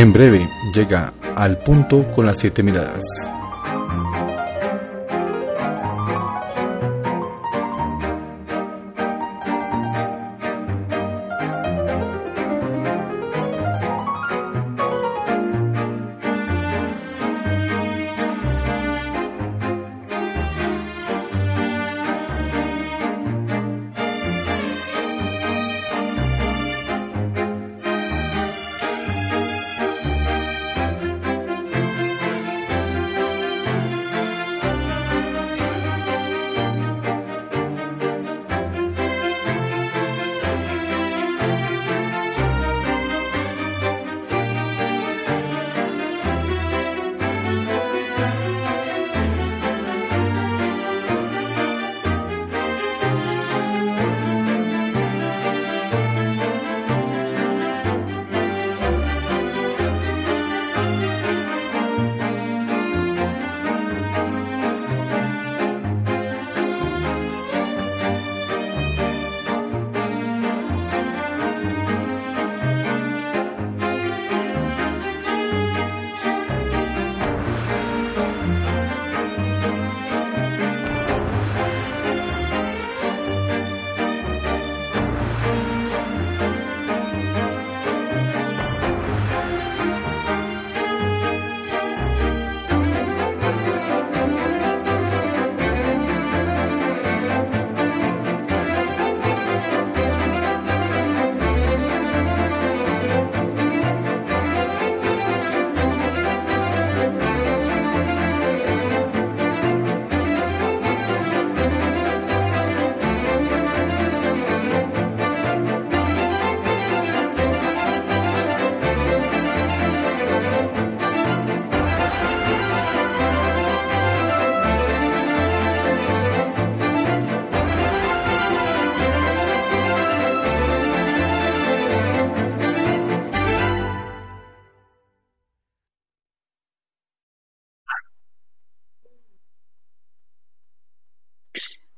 En breve llega al punto con las siete miradas.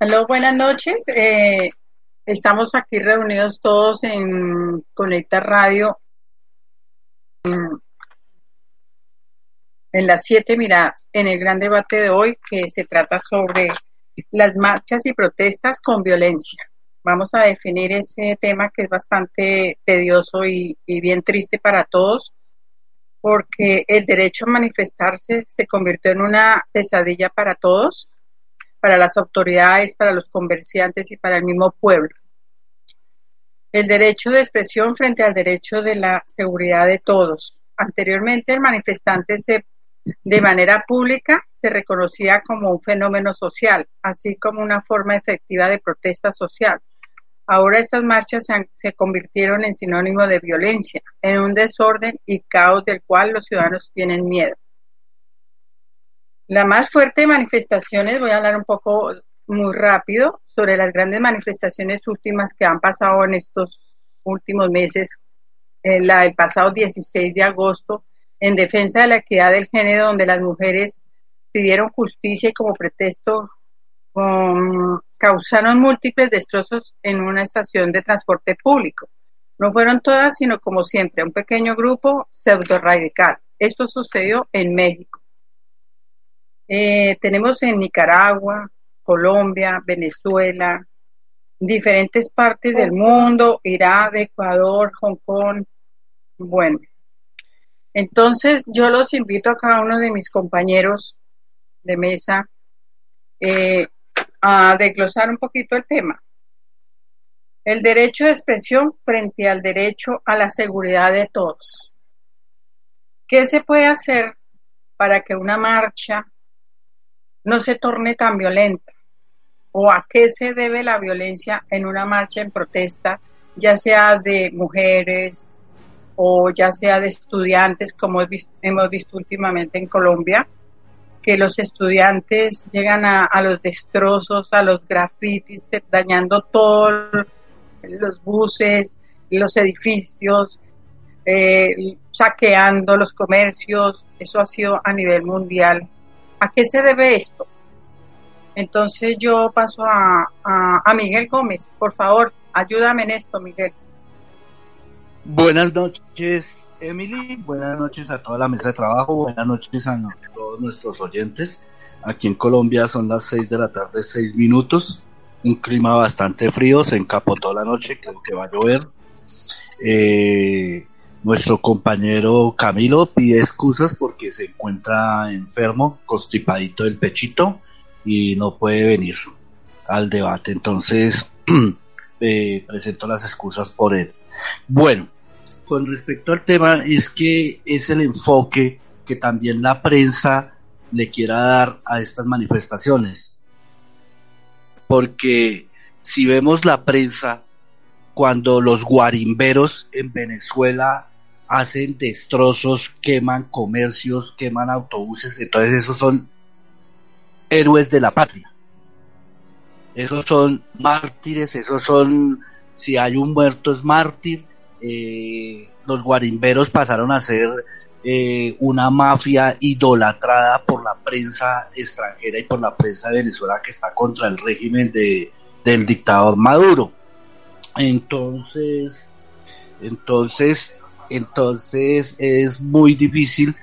Hola, buenas noches. Eh, estamos aquí reunidos todos en Conecta Radio en, en las siete miradas, en el gran debate de hoy que se trata sobre las marchas y protestas con violencia. Vamos a definir ese tema que es bastante tedioso y, y bien triste para todos, porque el derecho a manifestarse se convirtió en una pesadilla para todos para las autoridades, para los comerciantes y para el mismo pueblo. El derecho de expresión frente al derecho de la seguridad de todos. Anteriormente el manifestante se, de manera pública se reconocía como un fenómeno social, así como una forma efectiva de protesta social. Ahora estas marchas se, se, convirtieron en sinónimo de violencia, en un desorden y caos del cual los ciudadanos tienen miedo. La más fuerte de manifestaciones, voy a hablar un poco muy rápido sobre las grandes manifestaciones últimas que han pasado en estos últimos meses. Eh, la del pasado 16 de agosto, en defensa de la equidad del género, donde las mujeres pidieron justicia y como pretexto causaron múltiples destrozos en una estación de transporte público. No fueron todas, sino como siempre, un pequeño grupo pseudo radical. Esto sucedió en México. Eh, tenemos en Nicaragua, Colombia, Venezuela, diferentes partes del mundo, Irak, Ecuador, Hong Kong. Bueno, entonces yo los invito a cada uno de mis compañeros de mesa eh, a desglosar un poquito el tema. El derecho de expresión frente al derecho a la seguridad de todos. ¿Qué se puede hacer para que una marcha no se torne tan violenta? ¿O a qué se debe la violencia en una marcha en protesta, ya sea de mujeres o ya sea de estudiantes, como hemos visto últimamente en Colombia? que los estudiantes llegan a, los destrozos, a los grafitis, dañando todos los buses, los edificios, eh, saqueando los comercios. Eso ha sido a nivel mundial ¿A qué se debe esto? Entonces yo paso a, a, Miguel Gómez. Por favor, ayúdame en esto, Miguel. Buenas noches, Emily. Buenas noches a toda la mesa de trabajo. Buenas noches a todos nuestros oyentes. Aquí en Colombia son las 6 de la tarde, 6 minutos. Un clima bastante frío, se encapotó la noche, creo que va a llover. Eh, nuestro compañero Camilo pide excusas porque se encuentra enfermo, constipadito del pechito y no puede venir al debate. Entonces, eh, presento las excusas por él. Bueno, con respecto al tema, es que es el enfoque que también la prensa le quiera dar a estas manifestaciones. Porque si vemos la prensa, cuando los guarimberos en Venezuela hacen destrozos, queman comercios, queman autobuses, entonces esos son héroes de la patria. Esos son mártires, esos son, si hay un muerto es mártir. Eh, los guarimberos pasaron a ser eh, una mafia idolatrada por la prensa extranjera y por la prensa de Venezuela que está contra el régimen de, del dictador Maduro. Entonces, entonces, entonces es muy difícil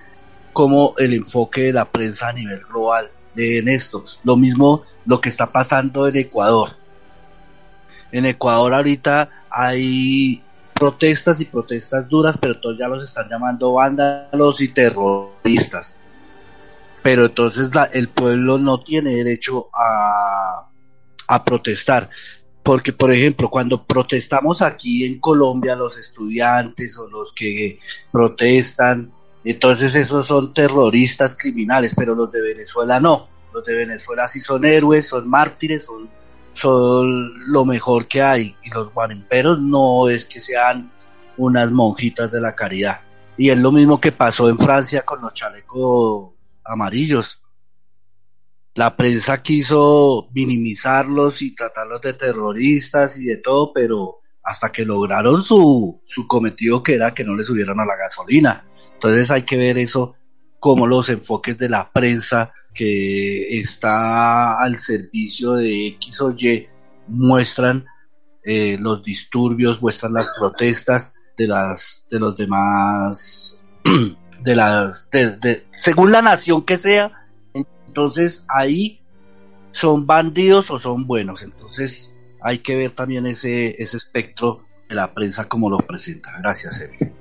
como el enfoque de la prensa a nivel global en esto. Lo mismo lo que está pasando en Ecuador. En Ecuador ahorita hay protestas y protestas duras, pero todos ya los están llamando vándalos y terroristas. Pero entonces el pueblo no tiene derecho a, a protestar. Porque, por ejemplo, cuando protestamos aquí en Colombia, los estudiantes o los que protestan, entonces esos son terroristas criminales, pero los de Venezuela no. Los de Venezuela sí son héroes, son mártires, son son lo mejor que hay y los guarimperos no es que sean unas monjitas de la caridad. Y es lo mismo que pasó en Francia con los chalecos amarillos. La prensa quiso minimizarlos y tratarlos de terroristas y de todo, pero hasta que lograron su, su cometido que era que no les subieran a la gasolina. Entonces hay que ver eso como los enfoques de la prensa que está al servicio de X o Y muestran eh, los disturbios, muestran las protestas de las de los demás de las de, según la nación que sea entonces ahí son bandidos o son buenos entonces hay que ver también ese ese espectro de la prensa como lo presenta gracias Evi.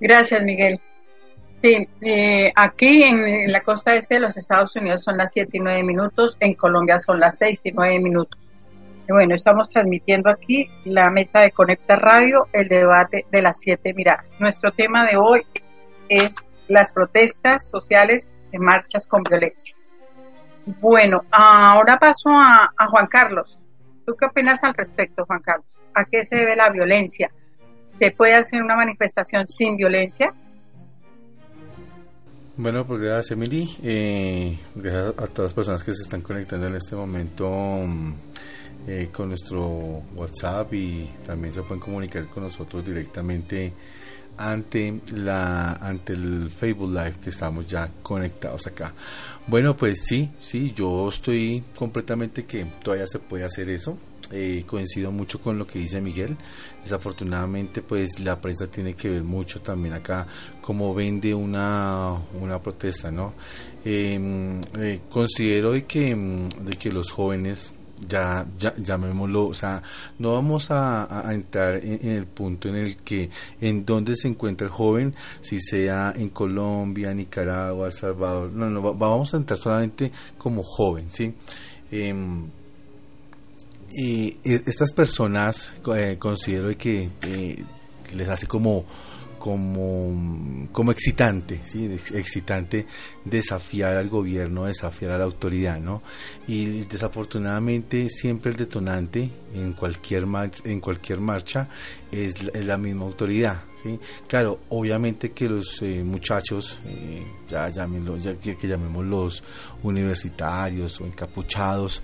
gracias Miguel Sí, eh, aquí en, la costa este de los Estados Unidos son las 7 y 9 minutos, en Colombia son las 6 y 9 minutos. Y bueno, estamos transmitiendo aquí la mesa de Conecta Radio, el debate de las siete miradas. Nuestro tema de hoy es las protestas sociales en marchas con violencia. Bueno, ahora paso a, a Juan Carlos. ¿Tú qué opinas al respecto, Juan Carlos? ¿A qué se debe la violencia? ¿Se puede hacer una manifestación sin violencia? Bueno, pues gracias Emily, eh, gracias a todas las personas que se están conectando en este momento mm, eh, con nuestro WhatsApp y también se pueden comunicar con nosotros directamente ante la ante el Facebook Live que estamos ya conectados acá. Bueno, pues sí, sí, yo estoy completamente que todavía se puede hacer eso. Eh, coincido mucho con lo que dice Miguel. Desafortunadamente, pues la prensa tiene que ver mucho también acá cómo vende una, una protesta, ¿no? Em, eh, considero de que, de que los jóvenes ya, ya, llamémoslo, o sea, no vamos a, entrar en, el punto en el que en dónde se encuentra el joven, si sea en Colombia, Nicaragua, El Salvador, no, no, vamos a entrar solamente como joven, ¿sí? Em, y estas personas eh, considero que eh, les hace como como, como excitante, ¿sí? excitante desafiar al gobierno, desafiar a la autoridad, ¿no? Y desafortunadamente siempre el detonante en cualquier, en cualquier marcha es la, misma autoridad, ¿sí? Claro, obviamente que los eh, muchachos, ya, ya que, que universitarios o encapuchados,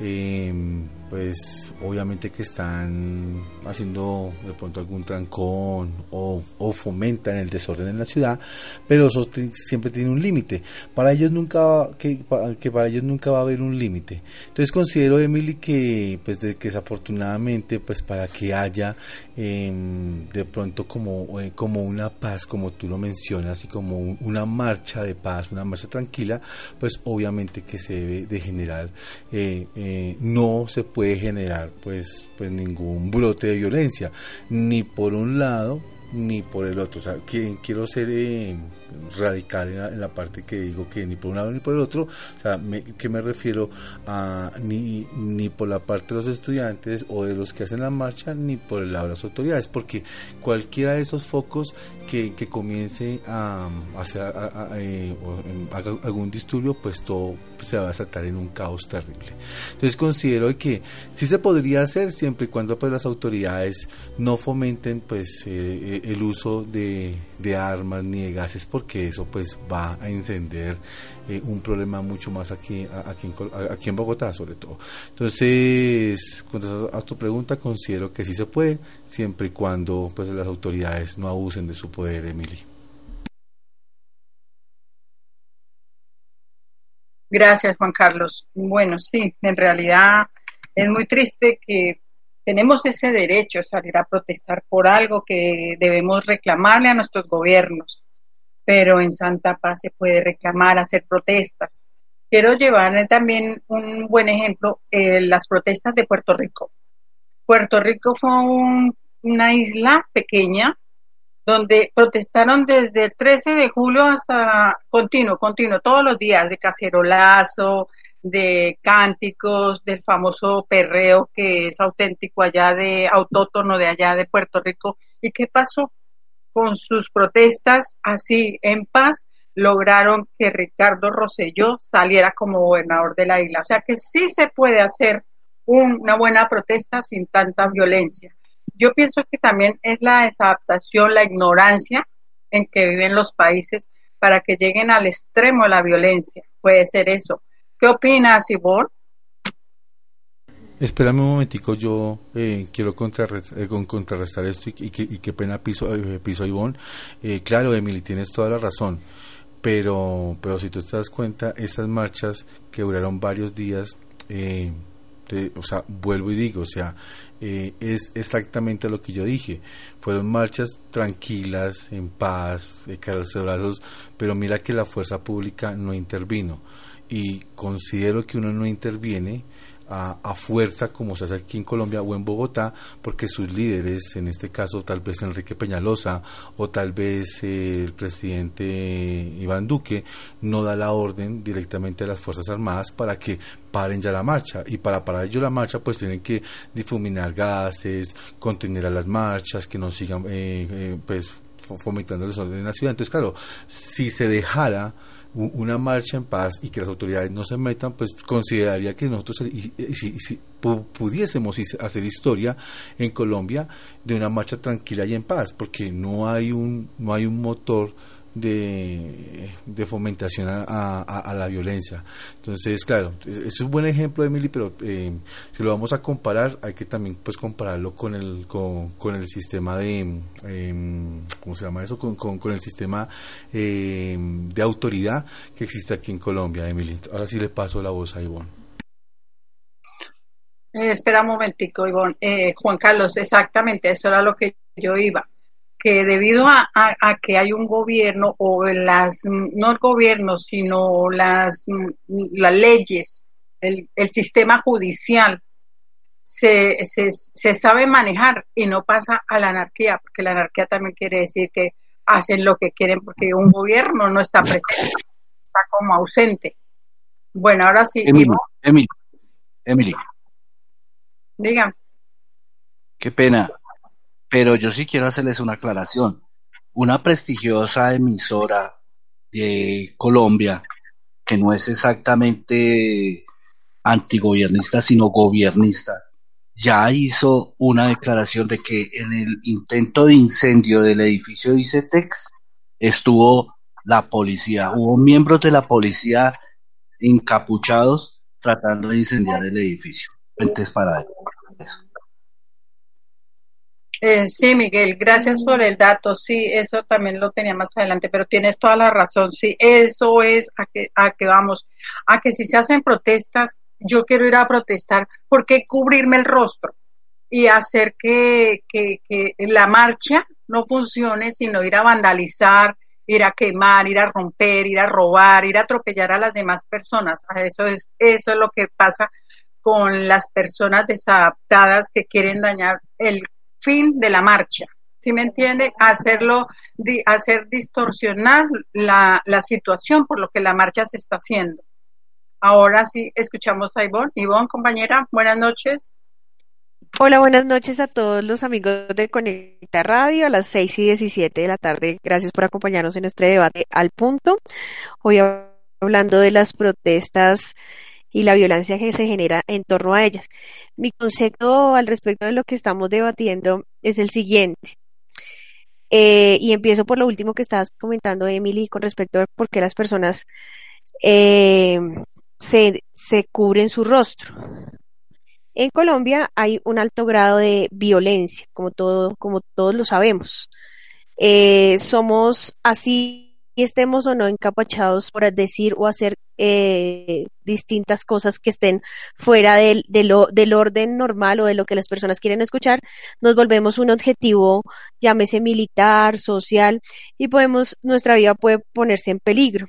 Em, pues obviamente que están haciendo de pronto algún trancón o, fomentan el desorden en la ciudad, pero eso siempre tiene un límite. Para ellos nunca que, que para ellos nunca va a haber un límite. Entonces considero Emily que pues de, que desafortunadamente pues para que haya em, de pronto como eh, como una paz como tú lo mencionas y como una marcha de paz, una marcha tranquila, pues obviamente que se debe de generar eh, eh, no se puede generar pues, pues ningún brote de violencia, ni por un lado ni por el otro. O sea, quiero ser eh, radical en la, parte que digo que ni por un lado ni por el otro. O sea, me, que me refiero a ni, ni por la parte de los estudiantes o de los que hacen la marcha, ni por el lado de las autoridades, porque cualquiera de esos focos que, que comience a, hacer eh, algún disturbio, pues todo se va a desatar en un caos terrible. Entonces considero que sí se podría hacer siempre y cuando pues las autoridades no fomenten pues eh, el uso de, de, armas ni de gases porque eso pues va a encender eh, un problema mucho más aquí, aquí, en, aquí en Bogotá sobre todo. Entonces, a tu pregunta, considero que sí se puede siempre y cuando pues las autoridades no abusen de su poder, Emily. Gracias, Juan Carlos. Bueno, sí, en realidad es muy triste que tenemos ese derecho, salir a protestar por algo que debemos reclamarle a nuestros gobiernos, pero en Santa Paz se puede reclamar, hacer protestas. Quiero llevar también un buen ejemplo, eh, las protestas de Puerto Rico. Puerto Rico fue una isla pequeña donde protestaron desde el 13 de julio hasta continuo, continuo, todos los días, de cacerolazo, de cánticos, del famoso perreo que es auténtico allá de autótono de allá de Puerto Rico. ¿Y qué pasó? Con sus protestas así en paz lograron que Ricardo Rosselló saliera como gobernador de la isla. O sea que sí se puede hacer una buena protesta sin tanta violencia. Yo pienso que también es la desadaptación, la ignorancia en que viven los países para que lleguen al extremo de la violencia. Puede ser eso. ¿Qué opinas, Ivonne? Espérame un momentico, yo eh, quiero eh, contrarrestar esto y, qué pena piso, eh, piso Ivonne. claro, Emily, tienes toda la razón, pero, pero si tú te das cuenta, esas marchas que duraron varios días, o sea, vuelvo y digo, o sea, es exactamente lo que yo dije. Fueron marchas tranquilas, en paz, de brazos, pero mira que la fuerza pública no intervino y considero que uno no interviene a, fuerza como se hace aquí en Colombia o en Bogotá, porque sus líderes, en este caso tal vez Enrique Peñalosa o tal vez eh, el presidente Iván Duque, no da la orden directamente a las Fuerzas Armadas para que paren ya la marcha. Y para parar ellos la marcha, pues tienen que difuminar gases, contener a las marchas, que no sigan eh, eh, pues fomentando el desorden en la ciudad. Entonces, claro, si se dejara una marcha en paz y que las autoridades no se metan, pues consideraría que nosotros, si, pudiésemos hacer historia en Colombia de una marcha tranquila y en paz, porque no hay un, no hay un motor de, de fomentación a, la violencia. Entonces, claro, es un buen ejemplo, Emily, pero eh, si lo vamos a comparar, hay que también pues compararlo con el, con, el sistema de, eh, ¿cómo se llama eso? Con, con, el sistema eh, de autoridad que existe aquí en Colombia, Emily. Ahora sí le paso la voz a Ivonne. Eh, espera un momentico, Ivonne. Eh, Juan Carlos, exactamente, eso era lo que yo iba que debido a, que hay un gobierno o las, no el gobierno, sino las, las leyes, el, sistema judicial se, se, sabe manejar y no pasa a la anarquía, porque la anarquía también quiere decir que hacen lo que quieren porque un gobierno no está presente, está como ausente. Bueno, ahora sí. Emily, Emily, Emily. Diga. Qué pena pero yo sí quiero hacerles una aclaración. Una prestigiosa emisora de Colombia, que no es exactamente antigobiernista, sino gobernista, ya hizo una declaración de que en el intento de incendio del edificio de ICETEX estuvo la policía, hubo miembros de la policía encapuchados tratando de incendiar el edificio. Entonces, para eso. Eh, sí, Miguel, gracias por el dato. Sí, eso también lo tenía más adelante, pero tienes toda la razón. Sí, eso es a que, a que vamos, a que si se hacen protestas, yo quiero ir a protestar, ¿por qué cubrirme el rostro y hacer que, que, que la marcha no funcione, sino ir a vandalizar, ir a quemar, ir a romper, ir a robar, ir a atropellar a las demás personas? Eso es, eso es lo que pasa con las personas desadaptadas que quieren dañar el fin de la marcha. ¿Sí me entiende? Hacerlo, hacer distorsionar la, la situación por lo que la marcha se está haciendo. Ahora sí, escuchamos a Ivonne. Ivonne, compañera, buenas noches. Hola, buenas noches a todos los amigos de Conecta Radio a las 6 y 17 de la tarde. Gracias por acompañarnos en este debate al punto. Hoy hablando de las protestas y la violencia que se genera en torno a ellas. Mi concepto al respecto de lo que estamos debatiendo es el siguiente. Eh, y empiezo por lo último que estabas comentando, Emily, con respecto a por qué las personas eh, se, se cubren su rostro. En Colombia hay un alto grado de violencia, como, todo, como todos lo sabemos. Eh, somos así estemos o no encapachados por decir o hacer eh, distintas cosas que estén fuera del, del orden normal o de lo que las personas quieren escuchar, nos volvemos un objetivo, llámese militar, social, y podemos, nuestra vida puede ponerse en peligro.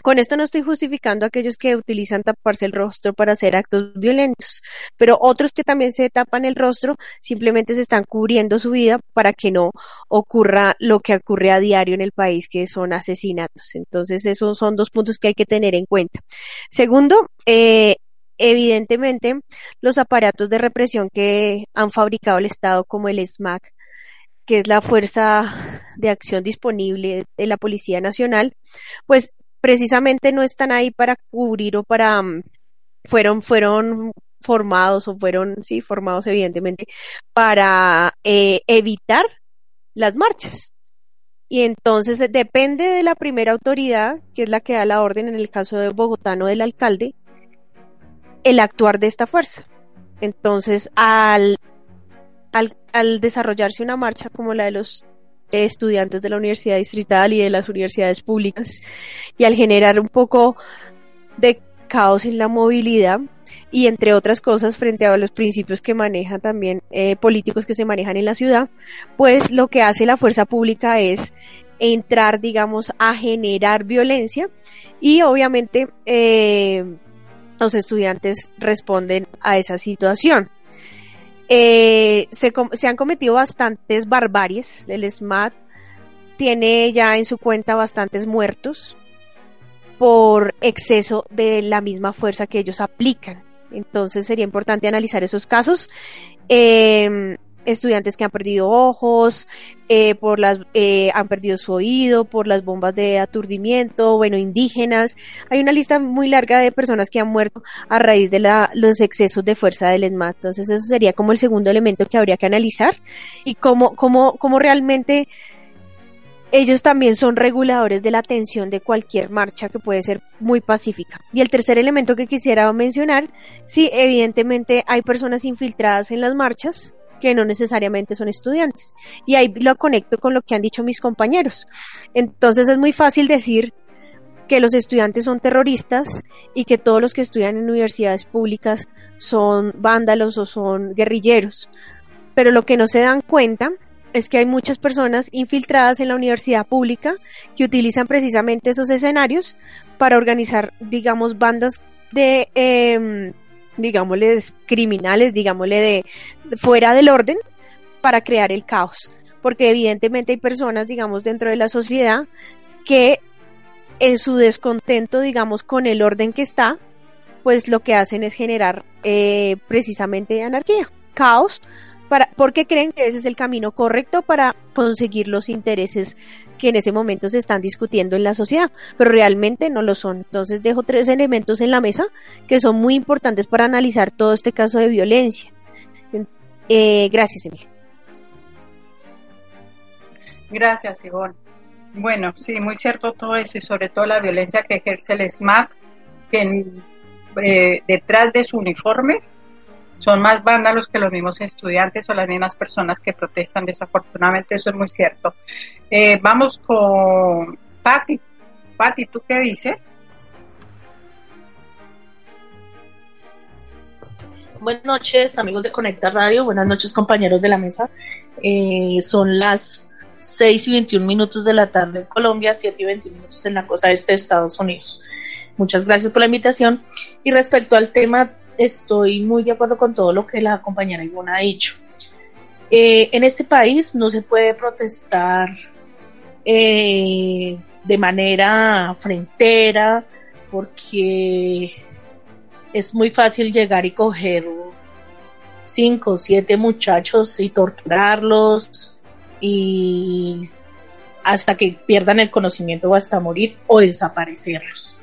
Con esto no estoy justificando a aquellos que utilizan taparse el rostro para hacer actos violentos, pero otros que también se tapan el rostro simplemente se están cubriendo su vida para que no ocurra lo que ocurre a diario en el país, que son asesinatos. Entonces, esos son dos puntos que hay que tener en cuenta. Segundo, eh, evidentemente, los aparatos de represión que han fabricado el Estado, como el SMAC, que es la fuerza de acción disponible de la Policía Nacional, pues precisamente no están ahí para cubrir o para mm, fueron fueron formados o fueron sí formados evidentemente para eh, evitar las marchas. Y entonces eh, depende de la primera autoridad que es la que da la orden en el caso de Bogotá no del alcalde el actuar de esta fuerza. Entonces al, al, al desarrollarse una marcha como la de los estudiantes de la Universidad Distrital y de las universidades públicas y al generar un poco de caos en la movilidad y entre otras cosas frente a los principios que manejan también eh, políticos que se manejan en la ciudad, pues lo que hace la fuerza pública es entrar, digamos, a generar violencia y obviamente eh, los estudiantes responden a esa situación. Eh, se, se, han cometido bastantes barbaries. El SMAT tiene ya en su cuenta bastantes muertos por exceso de la misma fuerza que ellos aplican. Entonces sería importante analizar esos casos. Eh, estudiantes que han perdido ojos, eh, por las, eh, han perdido su oído, por las bombas de aturdimiento, bueno, indígenas. Hay una lista muy larga de personas que han muerto a raíz de la, los excesos de fuerza del ESMAD. Entonces, eso sería como el segundo elemento que habría que analizar y cómo, cómo, cómo realmente ellos también son reguladores de la atención de cualquier marcha que puede ser muy pacífica. Y el tercer elemento que quisiera mencionar, sí, evidentemente hay personas infiltradas en las marchas, que no necesariamente son estudiantes. Y ahí lo conecto con lo que han dicho mis compañeros. Entonces es muy fácil decir que los estudiantes son terroristas y que todos los que estudian en universidades públicas son vándalos o son guerrilleros. Pero lo que no se dan cuenta es que hay muchas personas infiltradas en la universidad pública que utilizan precisamente esos escenarios para organizar, digamos, bandas de eh, digámosle, criminales, digámosle, de, fuera del orden para crear el caos. Porque evidentemente hay personas, digamos, dentro de la sociedad que en su descontento, digamos, con el orden que está, pues lo que hacen es generar eh, precisamente anarquía, caos, porque creen que ese es el camino correcto para conseguir los intereses que en ese momento se están discutiendo en la sociedad, pero realmente no lo son. Entonces dejo tres elementos en la mesa que son muy importantes para analizar todo este caso de violencia. Eh, gracias, Emilia. Gracias, Ivonne. Bueno, sí, muy cierto todo eso y sobre todo la violencia que ejerce el SMAP, que eh, detrás de su uniforme son más vándalos que los mismos estudiantes o las mismas personas que protestan. Desafortunadamente eso es muy cierto. Eh, vamos con Patti. Patti, ¿tú qué dices? Buenas noches, amigos de Conecta Radio. Buenas noches, compañeros de la mesa. Eh, son las 6 y 21 minutos de la tarde en Colombia, 7 y 21 minutos en la costa este de Estados Unidos. Muchas gracias por la invitación. Y respecto al tema estoy muy de acuerdo con todo lo que la compañera Ivona ha dicho. Eh, en este país no se puede protestar eh, de manera frentera porque es muy fácil llegar y coger cinco o siete muchachos y torturarlos y hasta que pierdan el conocimiento o hasta morir o desaparecerlos.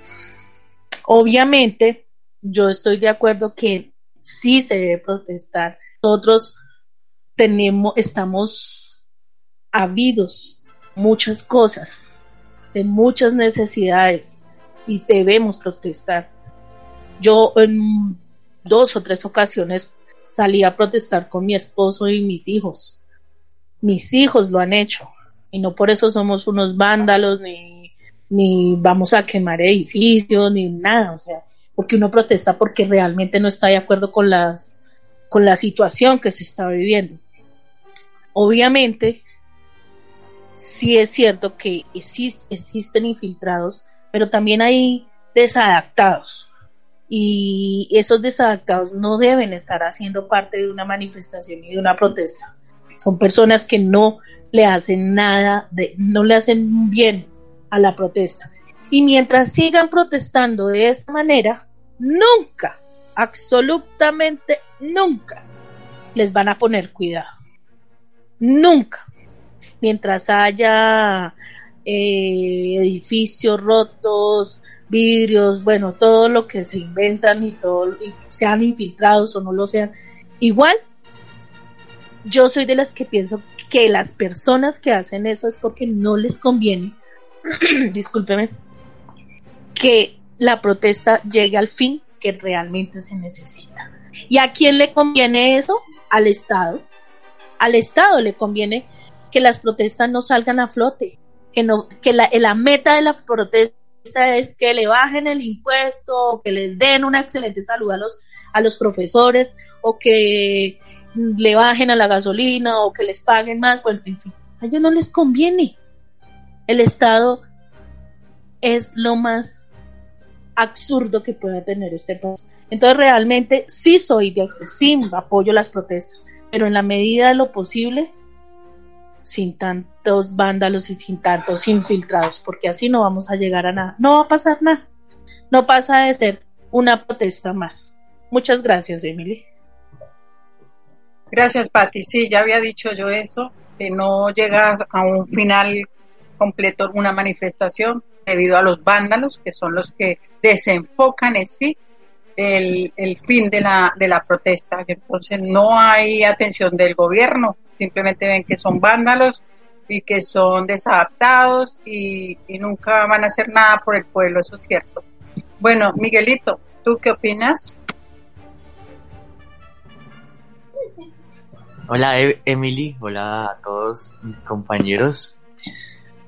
Obviamente, yo estoy de acuerdo que sí se debe protestar. Nosotros tenemos, estamos habidos muchas cosas, de muchas necesidades y debemos protestar. Yo en dos o tres ocasiones salí a protestar con mi esposo y mis hijos. Mis hijos lo han hecho y no por eso somos unos vándalos ni, ni vamos a quemar edificios ni nada. O sea, porque uno protesta porque realmente no está de acuerdo con, las, con la situación que se está viviendo. Obviamente, sí es cierto que existen infiltrados, pero también hay desadaptados. Y esos desadaptados no deben estar haciendo parte de una manifestación y de una protesta. Son personas que no le hacen nada, de, no le hacen bien a la protesta. Y mientras sigan protestando de esta manera, nunca, absolutamente nunca les van a poner cuidado. Nunca. Mientras haya eh, edificios rotos, vidrios, bueno, todo lo que se inventan y todo, y sean infiltrados o no lo sean, igual yo soy de las que pienso que las personas que hacen eso es porque no les conviene, discúlpeme, que la protesta llegue al fin que realmente se necesita. ¿Y a quién le conviene eso? Al Estado. Al Estado le conviene que las protestas no salgan a flote, que, no, que la, meta de la protesta es que le bajen el impuesto, o que les den una excelente salud a los, a los profesores, o que le bajen a la gasolina, o que les paguen más, bueno, en fin, a ellos no les conviene. El Estado es lo más absurdo que pueda tener este país. Entonces realmente sí soy de sí apoyo las protestas, pero en la medida de lo posible sin tantos vándalos y sin tantos infiltrados, porque así no vamos a llegar a nada. No va a pasar nada. No pasa de ser una protesta más. Muchas gracias, Emily. Gracias, Patti. Sí, ya había dicho yo eso, que no llega a un final completo una manifestación debido a los vándalos, que son los que desenfocan en sí el, el fin de la, de la protesta. Entonces no hay atención del gobierno, simplemente ven que son vándalos y que son desadaptados y, nunca van a hacer nada por el pueblo, eso es cierto. Bueno, Miguelito, ¿tú qué opinas? Hola e-, Emily, hola a todos mis compañeros.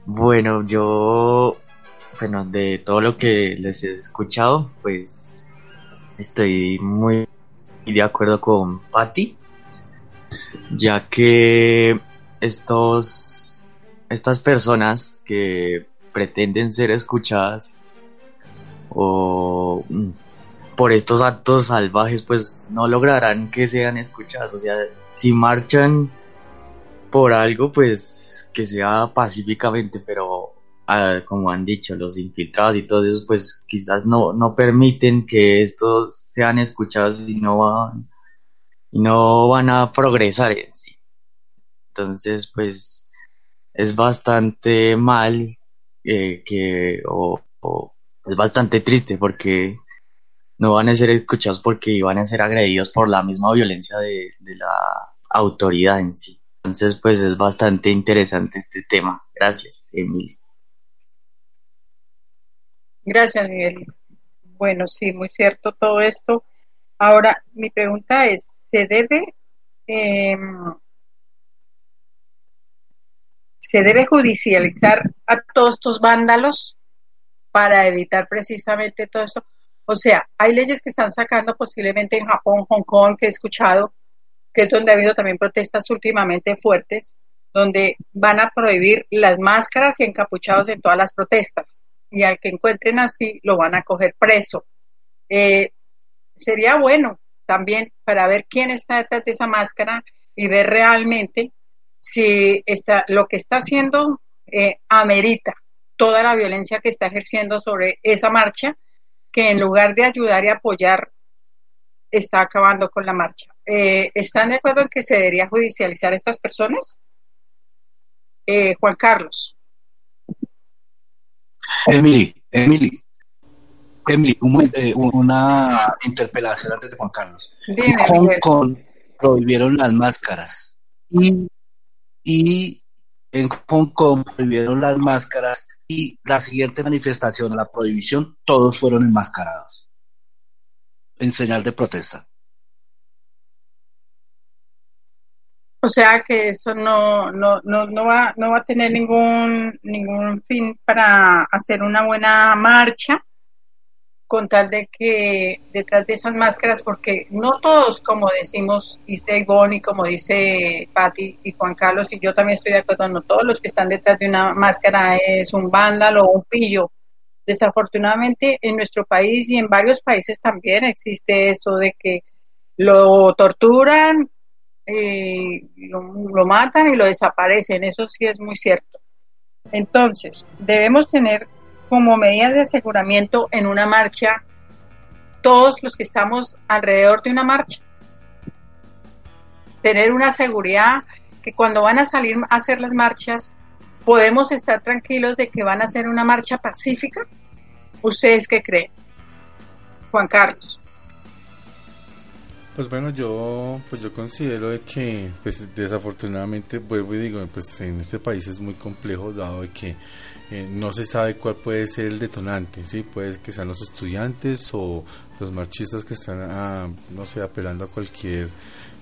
Bueno, yo, bueno, de todo lo que les he escuchado, pues estoy muy de acuerdo con Patty, ya que estos, estas personas que pretenden ser escuchadas o mm, por estos actos salvajes, pues no lograrán que sean escuchadas. O sea, si marchan por algo, pues que sea pacíficamente, pero como han dicho, los infiltrados y todo eso, pues quizás no, no permiten que estos sean escuchados y no van, y no van a progresar en sí. Entonces, pues es bastante mal eh, que, o, es bastante triste porque no van a ser escuchados porque van a ser agredidos por la misma violencia de, de la autoridad en sí. Entonces, pues es bastante interesante este tema. Gracias, Emil. Gracias, Miguel. Bueno, sí, muy cierto todo esto. Ahora, mi pregunta es, ¿se debe, em, se debe judicializar a todos estos vándalos para evitar precisamente todo esto? O sea, hay leyes que están sacando posiblemente en Japón, Hong Kong, que he escuchado, que es donde ha habido también protestas últimamente fuertes, donde van a prohibir las máscaras y encapuchados en todas las protestas. Y al que encuentren así, lo van a coger preso. Eh, sería bueno también para ver quién está detrás de esa máscara y ver realmente si está, lo que está haciendo eh, amerita toda la violencia que está ejerciendo sobre esa marcha, que en lugar de ayudar y apoyar, está acabando con la marcha. Eh, ¿Están de acuerdo en que se debería judicializar a estas personas? Eh, Juan Carlos. Emily, Emily, Emily, eh, una interpelación antes de Juan Carlos. en Hong Kong prohibieron las máscaras y, y en Hong Kong prohibieron las máscaras y la siguiente manifestación, la prohibición, todos fueron enmascarados en señal de protesta. O sea que eso no, no, no, no, va, no va a tener ningún, ningún fin para hacer una buena marcha con tal de que detrás de esas máscaras, porque no todos, como decimos, dice Ivonne como dice Patti y Juan Carlos, y yo también estoy de acuerdo, no todos los que están detrás de una máscara es un vándalo o un pillo. Desafortunadamente en nuestro país y en varios países también existe eso de que lo torturan, eh, lo, lo matan y lo desaparecen, eso sí es muy cierto. Entonces, debemos tener como medidas de aseguramiento en una marcha todos los que estamos alrededor de una marcha. Tener una seguridad que cuando van a salir a hacer las marchas podemos estar tranquilos de que van a hacer una marcha pacífica. ¿Ustedes qué creen? Juan Carlos. Pues bueno, yo pues yo considero de que pues desafortunadamente vuelvo y digo, pues en este país es muy complejo dado de que eh, no se sabe cuál puede ser el detonante, sí, puede que sean los estudiantes o los marchistas que están ah, no sé, apelando a cualquier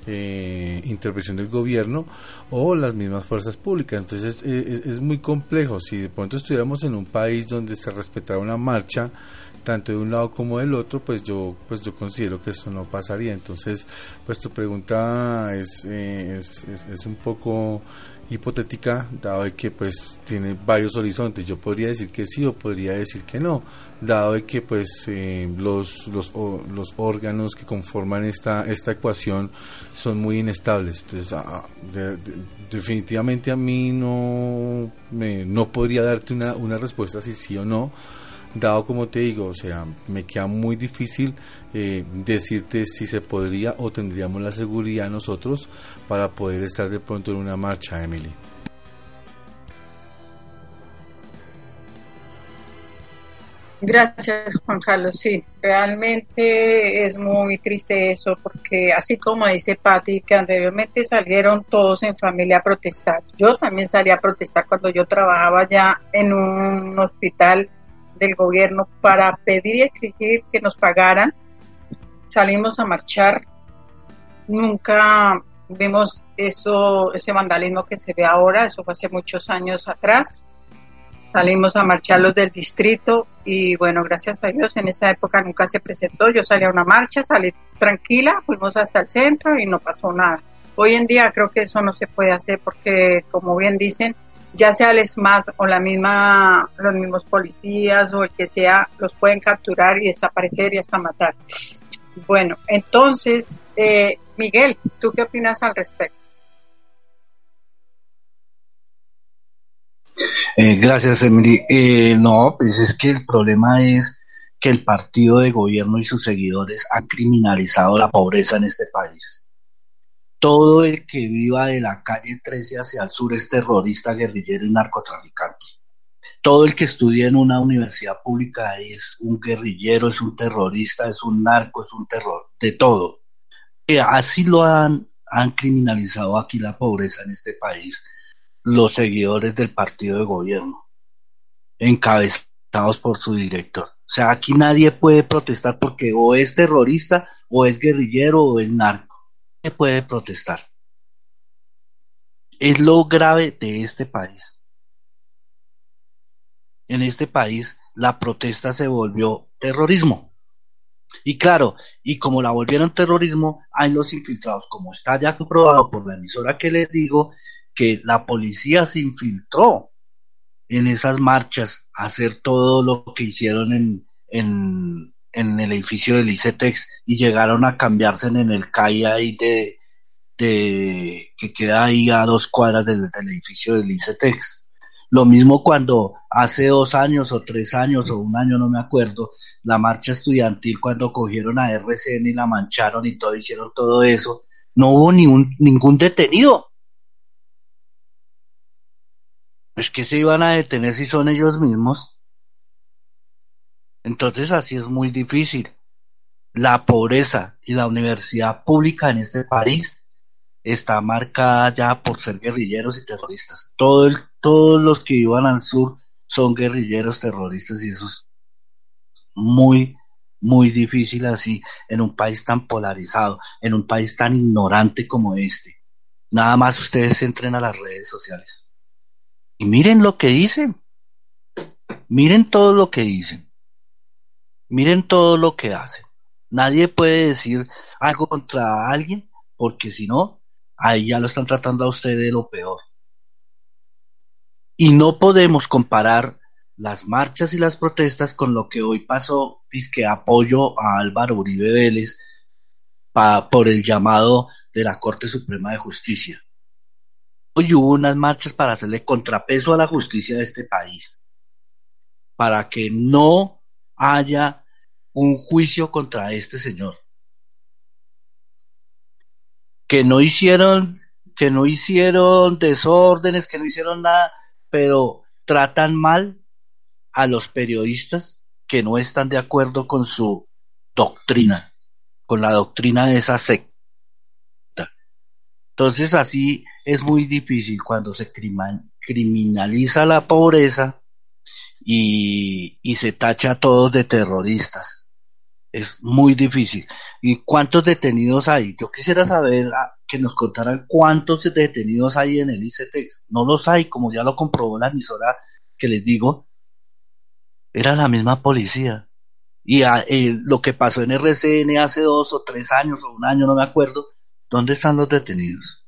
eh, intervención del gobierno o las mismas fuerzas públicas. Entonces es, es, muy complejo. Si de pronto estuviéramos en un país donde se respetara una marcha, tanto de un lado como del otro, pues yo, pues yo considero que eso no pasaría. Entonces, pues tu pregunta es, eh, es, es, un poco hipotética, dado de que pues tiene varios horizontes. Yo podría decir que sí o podría decir que no, dado de que pues eh, los, los, los órganos que conforman esta, esta ecuación son muy inestables. Entonces, ah, definitivamente a mí no, me, no podría darte una, una respuesta si sí o no dado como te digo, o sea, me queda muy difícil eh, decirte si se podría o tendríamos la seguridad nosotros para poder estar de pronto en una marcha, Emily. Gracias, Juan Carlos. Sí, realmente es muy triste eso, porque así como dice Patti, que anteriormente salieron todos en familia a protestar. Yo también salí a protestar cuando yo trabajaba ya en un hospital del gobierno para pedir y exigir que nos pagaran. Salimos a marchar. Nunca vimos eso, ese vandalismo que se ve ahora, eso fue hace muchos años atrás. Salimos a marchar los del distrito y bueno, gracias a Dios en esa época nunca se presentó. Yo salí a una marcha, salí tranquila, fuimos hasta el centro y no pasó nada. Hoy en día creo que eso no se puede hacer porque, como bien dicen, ya sea el SMAT o la misma, los mismos policías o el que sea, los pueden capturar y desaparecer y hasta matar. Bueno, entonces, eh, Miguel, ¿tú qué opinas al respecto? Eh, gracias, Emily. Eh, no, pues es que el problema es que el partido de gobierno y sus seguidores han criminalizado la pobreza en este país. Todo el que viva de la calle 13 hacia el sur es terrorista, guerrillero y narcotraficante. Todo el que estudia en una universidad pública es un guerrillero, es un terrorista, es un narco, es un terror, de todo. Eh, así lo han, han criminalizado aquí la pobreza en este país los seguidores del partido de gobierno, encabezados por su director. O sea, aquí nadie puede protestar porque o es terrorista, o es guerrillero, o es narco. Nadie puede protestar. Es lo grave de este país. En este país la protesta se volvió terrorismo. Y claro, y como la volvieron terrorismo, hay los infiltrados, como está ya comprobado por la emisora que les digo, que la policía se infiltró en esas marchas a hacer todo lo que hicieron en, en, en el edificio del ICETEX y llegaron a cambiarse en el CAI ahí de, de que queda ahí a dos cuadras del, del edificio del ICETEX. Lo mismo cuando hace dos años o tres años o un año, no me acuerdo, la marcha estudiantil cuando cogieron a RCN y la mancharon y todo, hicieron todo eso, no hubo ni ningún detenido. Pues que se iban a detener si son ellos mismos. Entonces así es muy difícil. La pobreza y la universidad pública en este país está marcada ya por ser guerrilleros y terroristas. Todo el, todos los que iban al sur son guerrilleros terroristas y eso es muy, muy difícil así en un país tan polarizado, en un país tan ignorante como este. Nada más ustedes entren a las redes sociales. Y miren lo que dicen. Miren todo lo que dicen. Miren todo lo que hacen. Nadie puede decir algo contra alguien porque si no, ahí ya lo están tratando a usted de lo peor. Y no podemos comparar las marchas y las protestas con lo que hoy pasó, que apoyo a Álvaro Uribe Vélez por el llamado de la Corte Suprema de Justicia. Hoy hubo unas marchas para hacerle contrapeso a la justicia de este país, para que no haya un juicio contra este señor que no hicieron, que no hicieron desórdenes, que no hicieron nada, pero tratan mal a los periodistas que no están de acuerdo con su doctrina, con la doctrina de esa secta. Entonces así es muy difícil cuando se criminaliza la pobreza y, se tacha a todos de terroristas. Es muy difícil. ¿Y cuántos detenidos hay? Yo quisiera saber ah, que nos contaran cuántos detenidos hay en el ICETEX. No los hay, como ya lo comprobó la emisora que les digo. Era la misma policía. Y ah, eh, lo que pasó en RCN hace dos o tres años o un año, no me acuerdo, ¿dónde están los detenidos?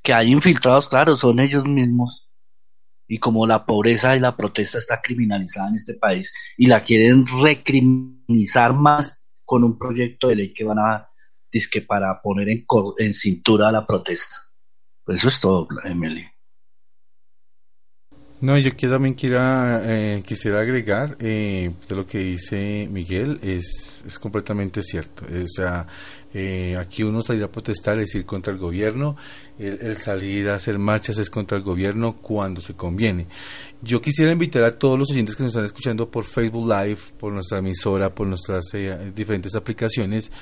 Que hay infiltrados, claro, son ellos mismos y como la pobreza y la protesta está criminalizada en este país y la quieren recriminalizar más con un proyecto de ley que van a disque para poner en, en cintura la protesta. Pues eso es todo, Emily. No, yo también quiera, eh, quisiera agregar eh, de lo que dice Miguel, es, es completamente cierto. O sea, eh, aquí uno salir a protestar es ir contra el gobierno, el, salir a hacer marchas es contra el gobierno cuando se conviene. Yo quisiera invitar a todos los oyentes que nos están escuchando por Facebook Live, por nuestra emisora, por nuestras diferentes aplicaciones,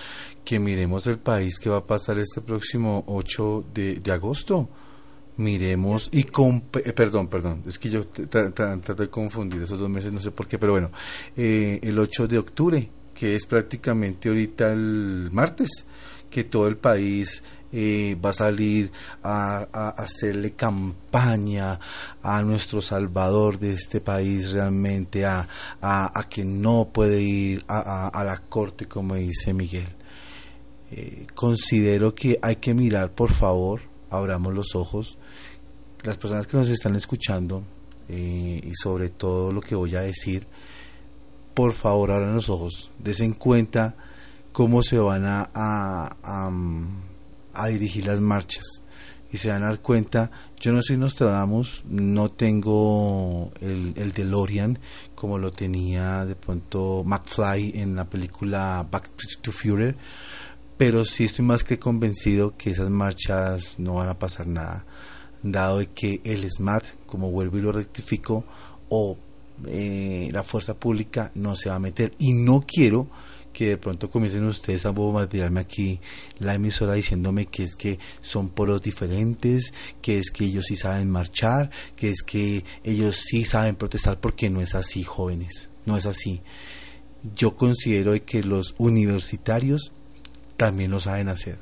que miremos el país que va a pasar este próximo 8 de, de agosto miremos y con eh, perdón perdón es que yo trato de confundir esos dos meses no sé por qué pero bueno eh, el 8 de octubre que es prácticamente ahorita el martes que todo el país eh, va a salir a, hacerle campaña a nuestro salvador de este país realmente a, a que no puede ir a, la corte como dice Miguel. Considero que hay que mirar por favor abramos los ojos las personas que nos están escuchando eh, y sobre todo lo que voy a decir, por favor abran los ojos, desen cuenta cómo se van a, a, dirigir las marchas y se van a dar cuenta, yo no soy Nostradamus, no tengo el, el DeLorean como lo tenía de pronto McFly en la película Back to Fury, pero sí estoy más que convencido que esas marchas no van a pasar nada dado que el SMAT, como vuelvo y lo rectifico, o eh, la fuerza pública no se va a meter. Y no quiero que de pronto comiencen ustedes a bombardearme aquí la emisora diciéndome que es que son poros diferentes, que es que ellos sí saben marchar, que es que ellos sí saben protestar, porque no es así, jóvenes. no es así. Yo considero que los universitarios también lo saben hacer.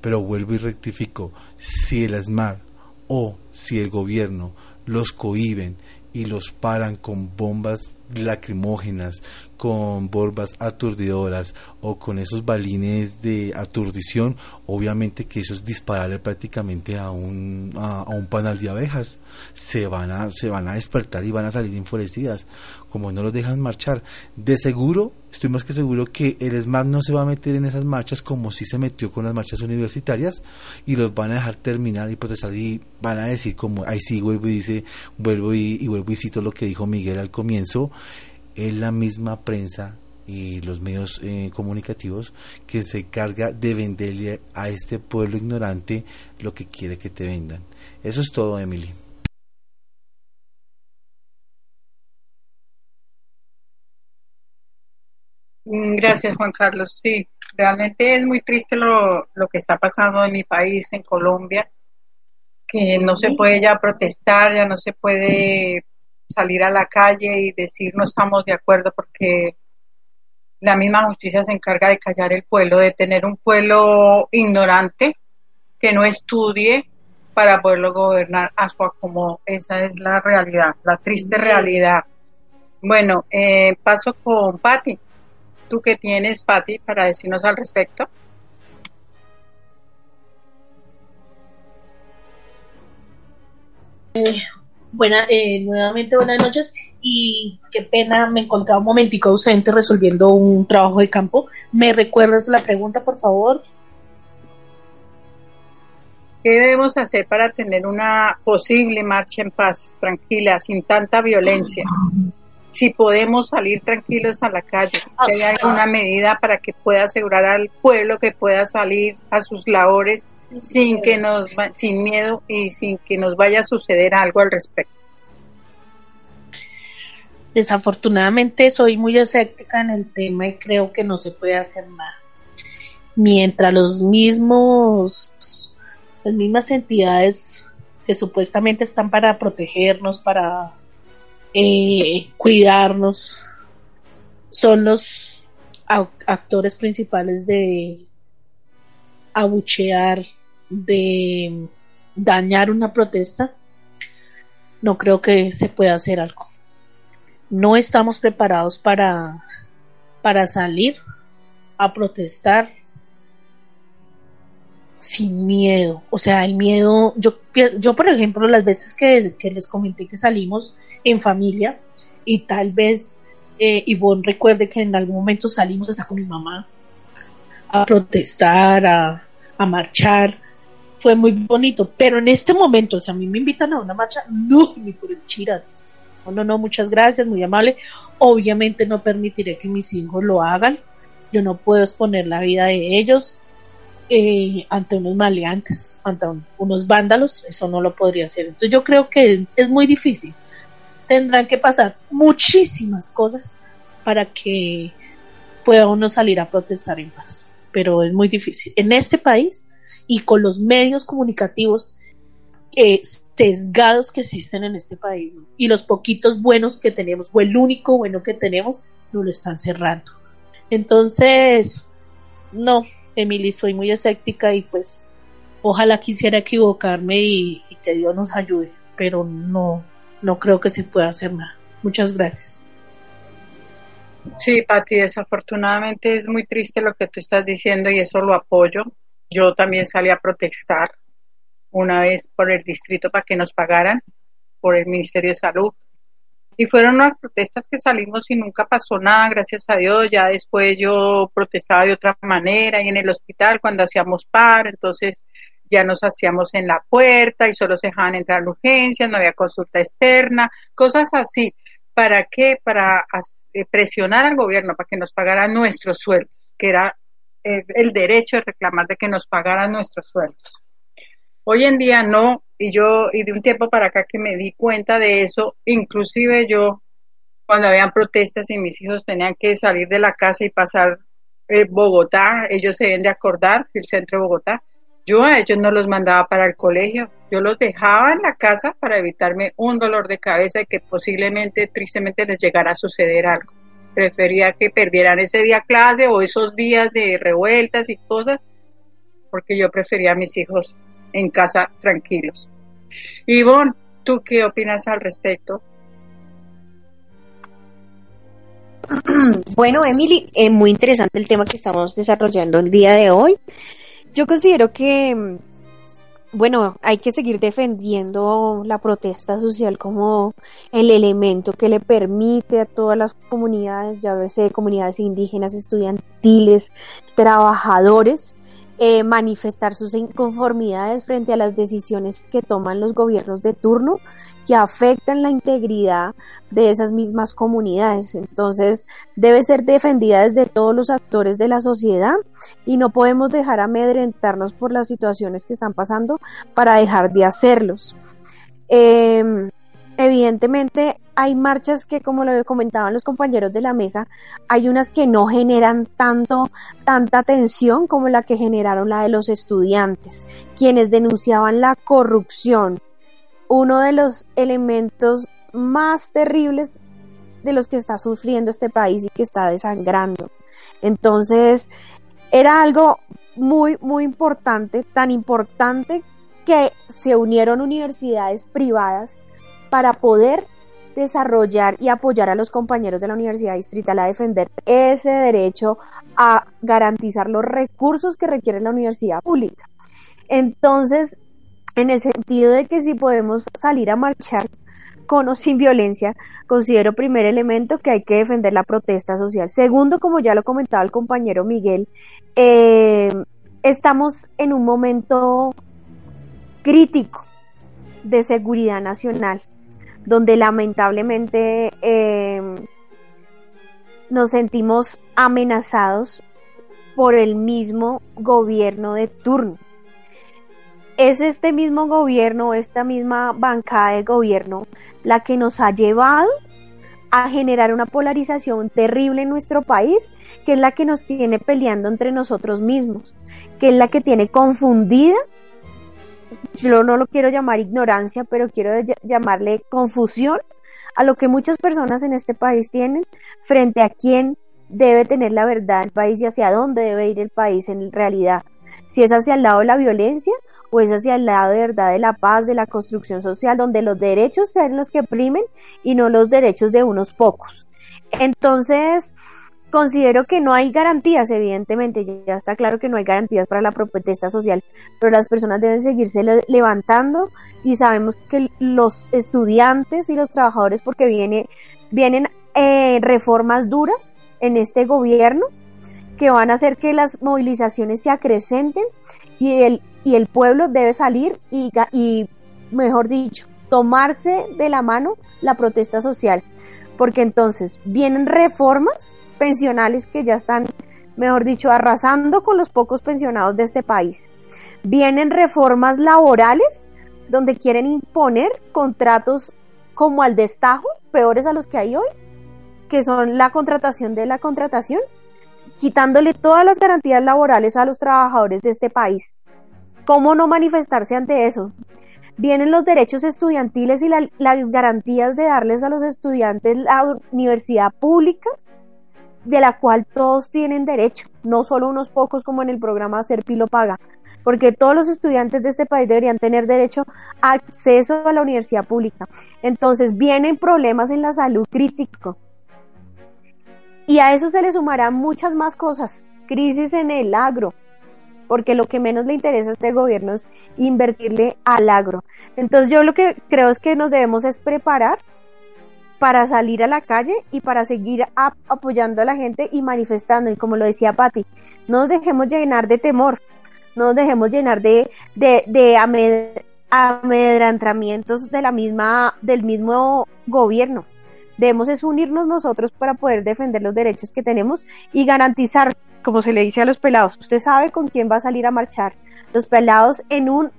Pero vuelvo y rectifico, si el ESMAR o si el gobierno los cohiben y los paran con bombas lacrimógenas, con bombas aturdidoras o con esos balines de aturdición, obviamente que eso es dispararle prácticamente a un, a, un panal de abejas. Se van, a, se van a despertar y van a salir enfurecidas, como no los dejan marchar. De seguro, estoy más que seguro que el ESMAD no se va a meter en esas marchas como si se metió con las marchas universitarias y los van a dejar terminar y protestar y van a decir como, ahí sí, vuelvo y dice, vuelvo y, vuelvo y cito lo que dijo Miguel al comienzo, es la misma prensa y los medios eh, comunicativos que se encarga de venderle a este pueblo ignorante lo que quiere que te vendan. Eso es todo, Emily. Mm, gracias, Juan Carlos. Sí, realmente es muy triste lo, lo que está pasando en mi país, en Colombia, que no se puede ya protestar, ya no se puede salir a la calle y decir no estamos de acuerdo porque la misma justicia se encarga de callar el pueblo, de tener un pueblo ignorante que no estudie para poderlo gobernar a su acomodo. Esa es la realidad, la triste realidad. Bueno, eh, paso con Patti. ¿Tú qué tienes, Patti, para decirnos al respecto? Eh, Buena, eh, nuevamente buenas noches y qué pena, me encontraba un momentico ausente resolviendo un trabajo de campo. ¿Me recuerdas la pregunta, por favor? ¿Qué debemos hacer para tener una posible marcha en paz, tranquila, sin tanta violencia? Si podemos salir tranquilos a la calle, si hay alguna medida para que pueda asegurar al pueblo que pueda salir a sus labores sin que nos sin miedo y sin que nos vaya a suceder algo al respecto. Desafortunadamente soy muy escéptica en el tema y creo que no se puede hacer nada. Mientras los mismos las mismas entidades que supuestamente están para protegernos, para eh, cuidarnos, son los actores principales de abuchear, de dañar una protesta, no creo que se pueda hacer algo. No estamos preparados para, para salir a protestar sin miedo. O sea, el miedo, yo, yo por ejemplo, las veces que, les comenté que salimos en familia y tal vez eh, Ivonne recuerde que en algún momento salimos hasta con mi mamá a protestar, a, a marchar, fue muy bonito, pero en este momento, si a mí me invitan a una marcha, no, ni por el chiras. No, no, no, muchas gracias, muy amable. Obviamente no permitiré que mis hijos lo hagan. Yo no puedo exponer la vida de ellos eh, ante unos maleantes, ante unos vándalos. Eso no lo podría hacer. Entonces yo creo que es muy difícil. Tendrán que pasar muchísimas cosas para que pueda uno salir a protestar en paz pero es muy difícil. En este país y con los medios comunicativos eh, sesgados que existen en este país y los poquitos buenos que tenemos o el único bueno que tenemos no lo están cerrando. Entonces, no, Emily, soy muy escéptica y pues ojalá quisiera equivocarme y, que Dios nos ayude, pero no, no creo que se pueda hacer nada. Muchas gracias. Sí, Pati, desafortunadamente es muy triste lo que tú estás diciendo y eso lo apoyo. Yo también salí a protestar una vez por el distrito para que nos pagaran por el Ministerio de Salud. Y fueron unas protestas que salimos y nunca pasó nada, gracias a Dios. Ya después yo protestaba de otra manera y en el hospital cuando hacíamos par, entonces ya nos hacíamos en la puerta y solo se dejaban entrar urgencias, no había consulta externa, cosas así. ¿Para qué? Para eh, presionar al gobierno para que nos pagara nuestros sueldos, que era eh, el derecho de reclamar de que nos pagaran nuestros sueldos. Hoy en día no, y yo, y de un tiempo para acá que me di cuenta de eso, inclusive yo, cuando habían protestas y mis hijos tenían que salir de la casa y pasar eh, Bogotá, ellos se deben de acordar, el centro de Bogotá, yo a ellos no los mandaba para el colegio, Yo los dejaba en la casa para evitarme un dolor de cabeza y que posiblemente, tristemente, les llegara a suceder algo. Prefería que perdieran ese día clase o esos días de revueltas y cosas, porque yo prefería a mis hijos en casa tranquilos. Ivonne, ¿tú qué opinas al respecto? Bueno, Emily, es muy interesante el tema que estamos desarrollando el día de hoy. Yo considero que, bueno, hay que seguir defendiendo la protesta social como el elemento que le permite a todas las comunidades, ya sé, comunidades indígenas, estudiantiles, trabajadores, eh, manifestar sus inconformidades frente a las decisiones que toman los gobiernos de turno que afectan la integridad de esas mismas comunidades. Entonces, debe ser defendida desde todos los actores de la sociedad y no podemos dejar amedrentarnos por las situaciones que están pasando para dejar de hacerlos. Em, evidentemente, hay marchas que, como lo comentaban los compañeros de la mesa, hay unas que no generan tanto, tanta tensión como la que generaron la de los estudiantes, quienes denunciaban la corrupción, uno de los elementos más terribles de los que está sufriendo este país y que está desangrando. Entonces, era algo muy, muy importante, tan importante que se unieron universidades privadas para poder desarrollar y apoyar a los compañeros de la Universidad Distrital a defender ese derecho a garantizar los recursos que requiere la universidad pública. Entonces, en el sentido de que si podemos salir a marchar con o sin violencia, considero primer elemento que hay que defender la protesta social. Segundo, como ya lo comentaba el compañero Miguel, eh, estamos en un momento crítico de seguridad nacional, donde lamentablemente eh, nos sentimos amenazados por el mismo gobierno de turno. Es este mismo gobierno, esta misma bancada de gobierno, la que nos ha llevado a generar una polarización terrible en nuestro país, que es la que nos tiene peleando entre nosotros mismos, que es la que tiene confundida, yo no lo quiero llamar ignorancia, pero quiero llamarle confusión a lo que muchas personas en este país tienen frente a quién debe tener la verdad el país y hacia dónde debe ir el país en realidad. Si es hacia el lado de la violencia o es hacia el lado de verdad de la paz, de la construcción social, donde los derechos sean los que primen y no los derechos de unos pocos. Entonces, considero que no hay garantías, evidentemente, ya está claro que no hay garantías para la protesta social, pero las personas deben seguirse levantando y sabemos que los estudiantes y los trabajadores, porque viene, vienen eh, reformas duras en este gobierno que van a hacer que las movilizaciones se acrecenten y el, y el pueblo debe salir y, y, mejor dicho, tomarse de la mano la protesta social, porque entonces vienen reformas pensionales que ya están, mejor dicho, arrasando con los pocos pensionados de este país. Vienen reformas laborales donde quieren imponer contratos como al destajo, peores a los que hay hoy, que son la contratación de la contratación, quitándole todas las garantías laborales a los trabajadores de este país. ¿Cómo no manifestarse ante eso? Vienen los derechos estudiantiles y las garantías de darles a los estudiantes la universidad pública, de la cual todos tienen derecho, no solo unos pocos como en el programa Serpilo Paga, porque todos los estudiantes de este país deberían tener derecho a acceso a la universidad pública. Entonces vienen problemas en la salud crítico. Y a eso se le sumarán muchas más cosas, crisis en el agro, porque lo que menos le interesa a este gobierno es invertirle al agro. Entonces yo lo que creo es que nos debemos es preparar para salir a la calle y para seguir apoyando a la gente y manifestando. Y como lo decía Patti, no nos dejemos llenar de temor, no nos dejemos llenar de, de, de amedrantamientos de la misma, del mismo gobierno. Debemos es unirnos nosotros para poder defender los derechos que tenemos y garantizar como se le dice a los pelados, usted sabe con quién va a salir a marchar. Los pelados en un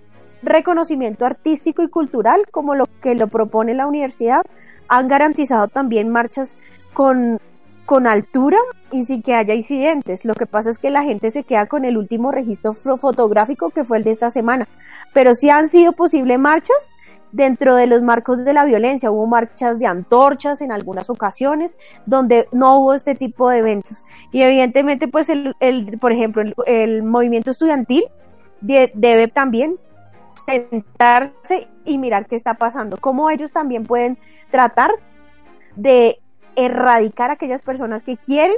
reconocimiento artístico y cultural, como lo que lo propone la universidad, han garantizado también marchas con con altura y sin que haya incidentes. Lo que pasa es que la gente se queda con el último registro fotográfico que fue el de esta semana. Pero sí han sido posibles marchas dentro de los marcos de la violencia. Hubo marchas de antorchas en algunas ocasiones donde no hubo este tipo de eventos. Y evidentemente, pues, el, el por ejemplo, el, movimiento estudiantil debe también sentarse y mirar qué está pasando, cómo ellos también pueden tratar de erradicar a aquellas personas que quieren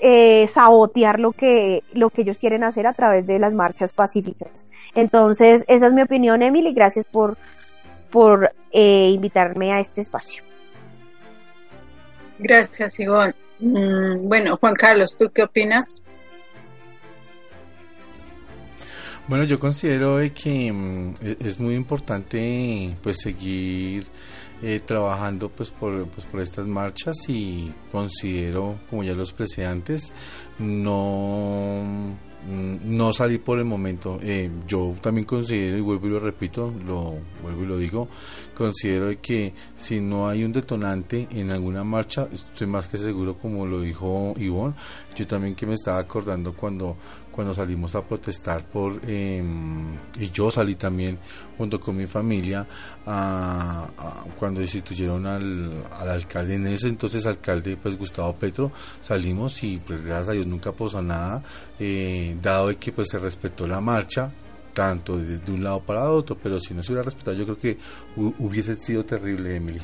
eh, sabotear lo que, lo que ellos quieren hacer a través de las marchas pacíficas. Entonces, esa es mi opinión, Emily. Gracias por, por eh, invitarme a este espacio. Gracias, Ivonne. Mm, bueno, Juan Carlos, ¿tú qué opinas? Bueno, yo considero que mm, e-, es muy importante pues seguir eh, trabajando pues por, pues por estas marchas y considero, como ya los expresé antes, no, mm, no salir por el momento. Eh, yo también considero, y vuelvo y lo repito, lo vuelvo y lo digo, considero que si no hay un detonante en alguna marcha, estoy más que seguro, como lo dijo Ivonne, yo también que me estaba acordando cuando cuando salimos a protestar por em, y yo salí también junto con mi familia cuando destituyeron al, al, alcalde. En ese entonces alcalde pues Gustavo Petro salimos y pues gracias a Dios nunca pasó nada eh, dado que pues se respetó la marcha tanto de, de, un lado para otro pero si no se hubiera respetado yo creo que hubiese sido terrible Emily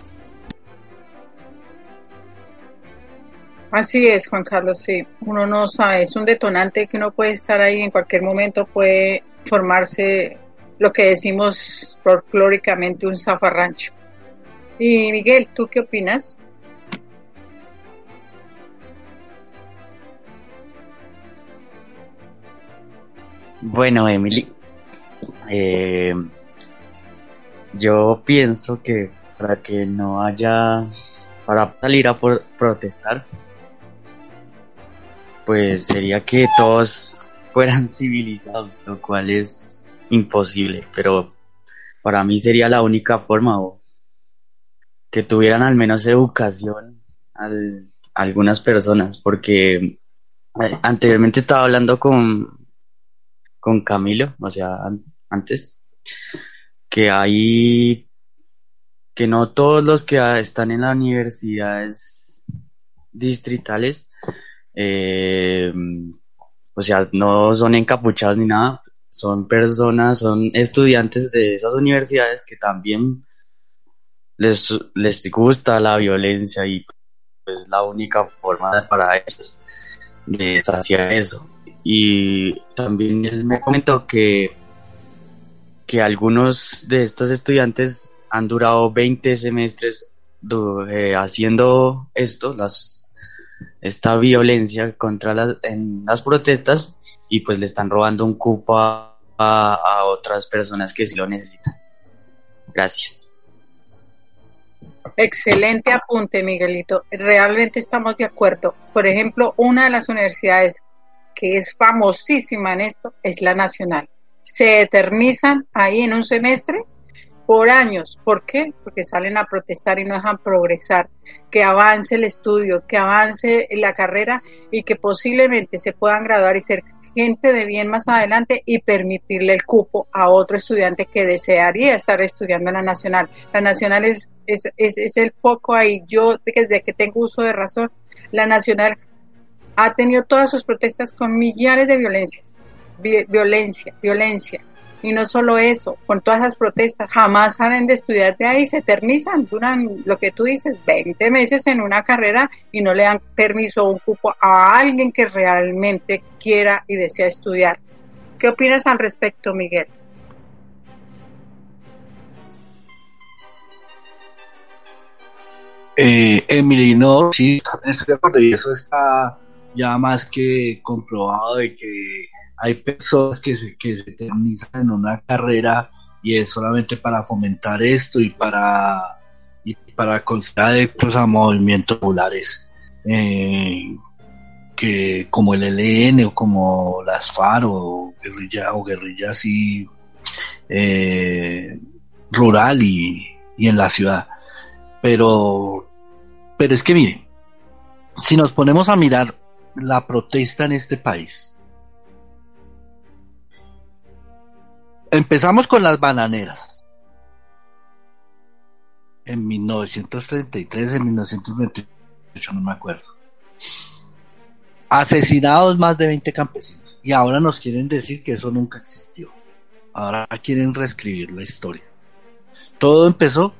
Así es, Juan Carlos, sí. Uno no sabe, es un detonante que uno puede estar ahí en cualquier momento, puede formarse lo que decimos folclóricamente un zafarrancho. Y Miguel, ¿tú qué opinas? Bueno, Emily, eh, yo pienso que para que no haya, para salir a por protestar, pues sería que todos fueran civilizados, lo cual es imposible, pero para mí sería la única forma que tuvieran al menos educación algunas personas, porque eh, anteriormente estaba hablando con, con Camilo, o sea, antes, que hay que no todos los que están en las universidades distritales eh, o sea, no son encapuchados ni nada, son personas, son estudiantes de esas universidades que también les, les gusta la violencia y pues la única forma para ellos de hacer eso. Y también él me comentó que, que algunos de estos estudiantes han durado 20 semestres eh, haciendo esto, las esta violencia contra las, en las protestas y pues le están robando un cupo a, otras personas que sí lo necesitan. Gracias. Excelente apunte, Miguelito. Realmente estamos de acuerdo. Por ejemplo, una de las universidades que es famosísima en esto es la Nacional. Se eternizan ahí en un semestre por años. ¿Por qué? Porque salen a protestar y no dejan progresar, que avance el estudio, que avance la carrera y que posiblemente se puedan graduar y ser gente de bien más adelante y permitirle el cupo a otro estudiante que desearía estar estudiando en la nacional. La nacional es, es, es, el foco ahí. Yo desde que tengo uso de razón, la nacional ha tenido todas sus protestas con millares de violencia, violencia, violencia. Y no solo eso, con todas las protestas, jamás salen de estudiar de ahí, se eternizan, duran lo que tú dices, 20 meses en una carrera y no le dan permiso o un cupo a alguien que realmente quiera y desea estudiar. ¿Qué opinas al respecto, Miguel? Eh, Emily, no, sí, estoy de acuerdo y eso está ya más que comprobado de que hay personas que se, que se eternizan en una carrera y es solamente para fomentar esto y para y para conseguir adeptos movimientos populares eh, que como el ELN o como las FARC o guerrilla o guerrilla así eh, rural y, y en la ciudad. Pero pero es que miren si nos ponemos a mirar la protesta en este país, empezamos con las bananeras. En 1933, en 1928, no me acuerdo. Asesinados más de 20 campesinos. Y ahora nos quieren decir que eso nunca existió. Ahora quieren reescribir la historia. Todo empezó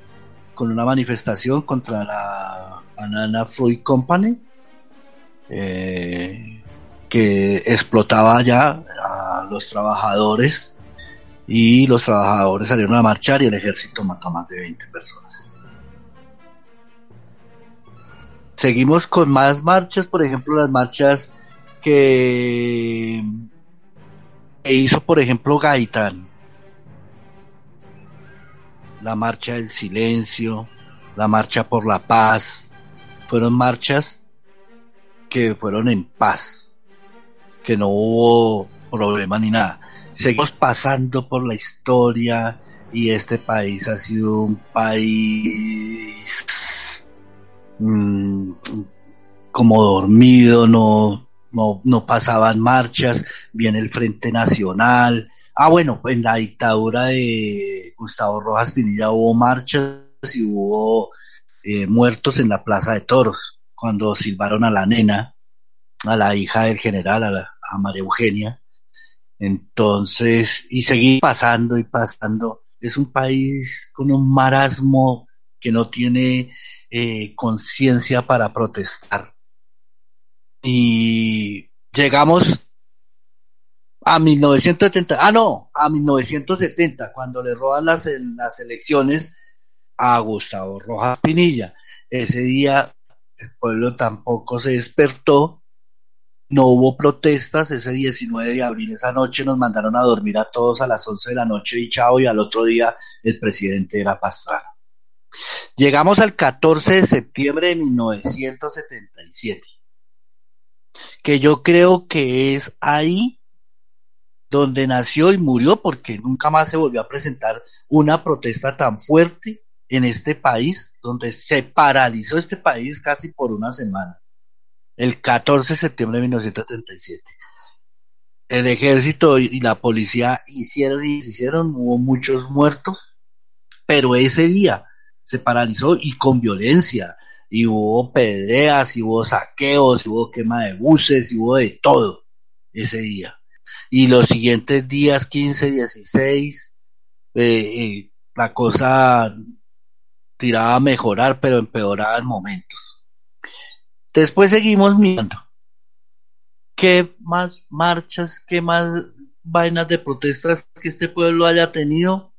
con una manifestación contra la Banana Fruit Company, eh, que explotaba ya a los trabajadores y los trabajadores salieron a marchar y el ejército mató a más de 20 personas. Seguimos con más marchas, por ejemplo, las marchas que, hizo, por ejemplo, Gaitán la marcha del silencio, la marcha por la paz, fueron marchas que fueron en paz, que no hubo problema ni nada. Seguimos pasando por la historia y este país ha sido un país mm, como dormido, no, no, no pasaban marchas, viene el Frente Nacional, Ah, bueno, en la dictadura de Gustavo Rojas Pinilla hubo marchas y hubo eh, muertos en la Plaza de Toros, cuando silbaron a la nena, a la hija del general, a, María Eugenia. Entonces, y seguir pasando y pasando. Es un país con un marasmo que no tiene eh, conciencia para protestar. Y llegamos a 1970, ah no, a 1970, cuando le roban las, las elecciones a Gustavo Rojas Pinilla. Ese día el pueblo tampoco se despertó, no hubo protestas, ese 19 de abril, esa noche nos mandaron a dormir a todos a las 11 de la noche y chao, y al otro día el presidente era Pastrana. Llegamos al 14 de septiembre de 1977, que yo creo que es ahí donde nació y murió porque nunca más se volvió a presentar una protesta tan fuerte en este país, donde se paralizó este país casi por una semana, el 14 de septiembre de 1937. El ejército y la policía hicieron y hicieron, hubo muchos muertos, pero ese día se paralizó y con violencia, y hubo peleas, y hubo saqueos, y hubo quema de buses, y hubo de todo ese día y los siguientes días 15, 16, eh, eh, la cosa tiraba a mejorar, pero empeoraba en momentos. Después seguimos mirando. ¿Qué más marchas, qué más vainas de protestas que este pueblo haya tenido?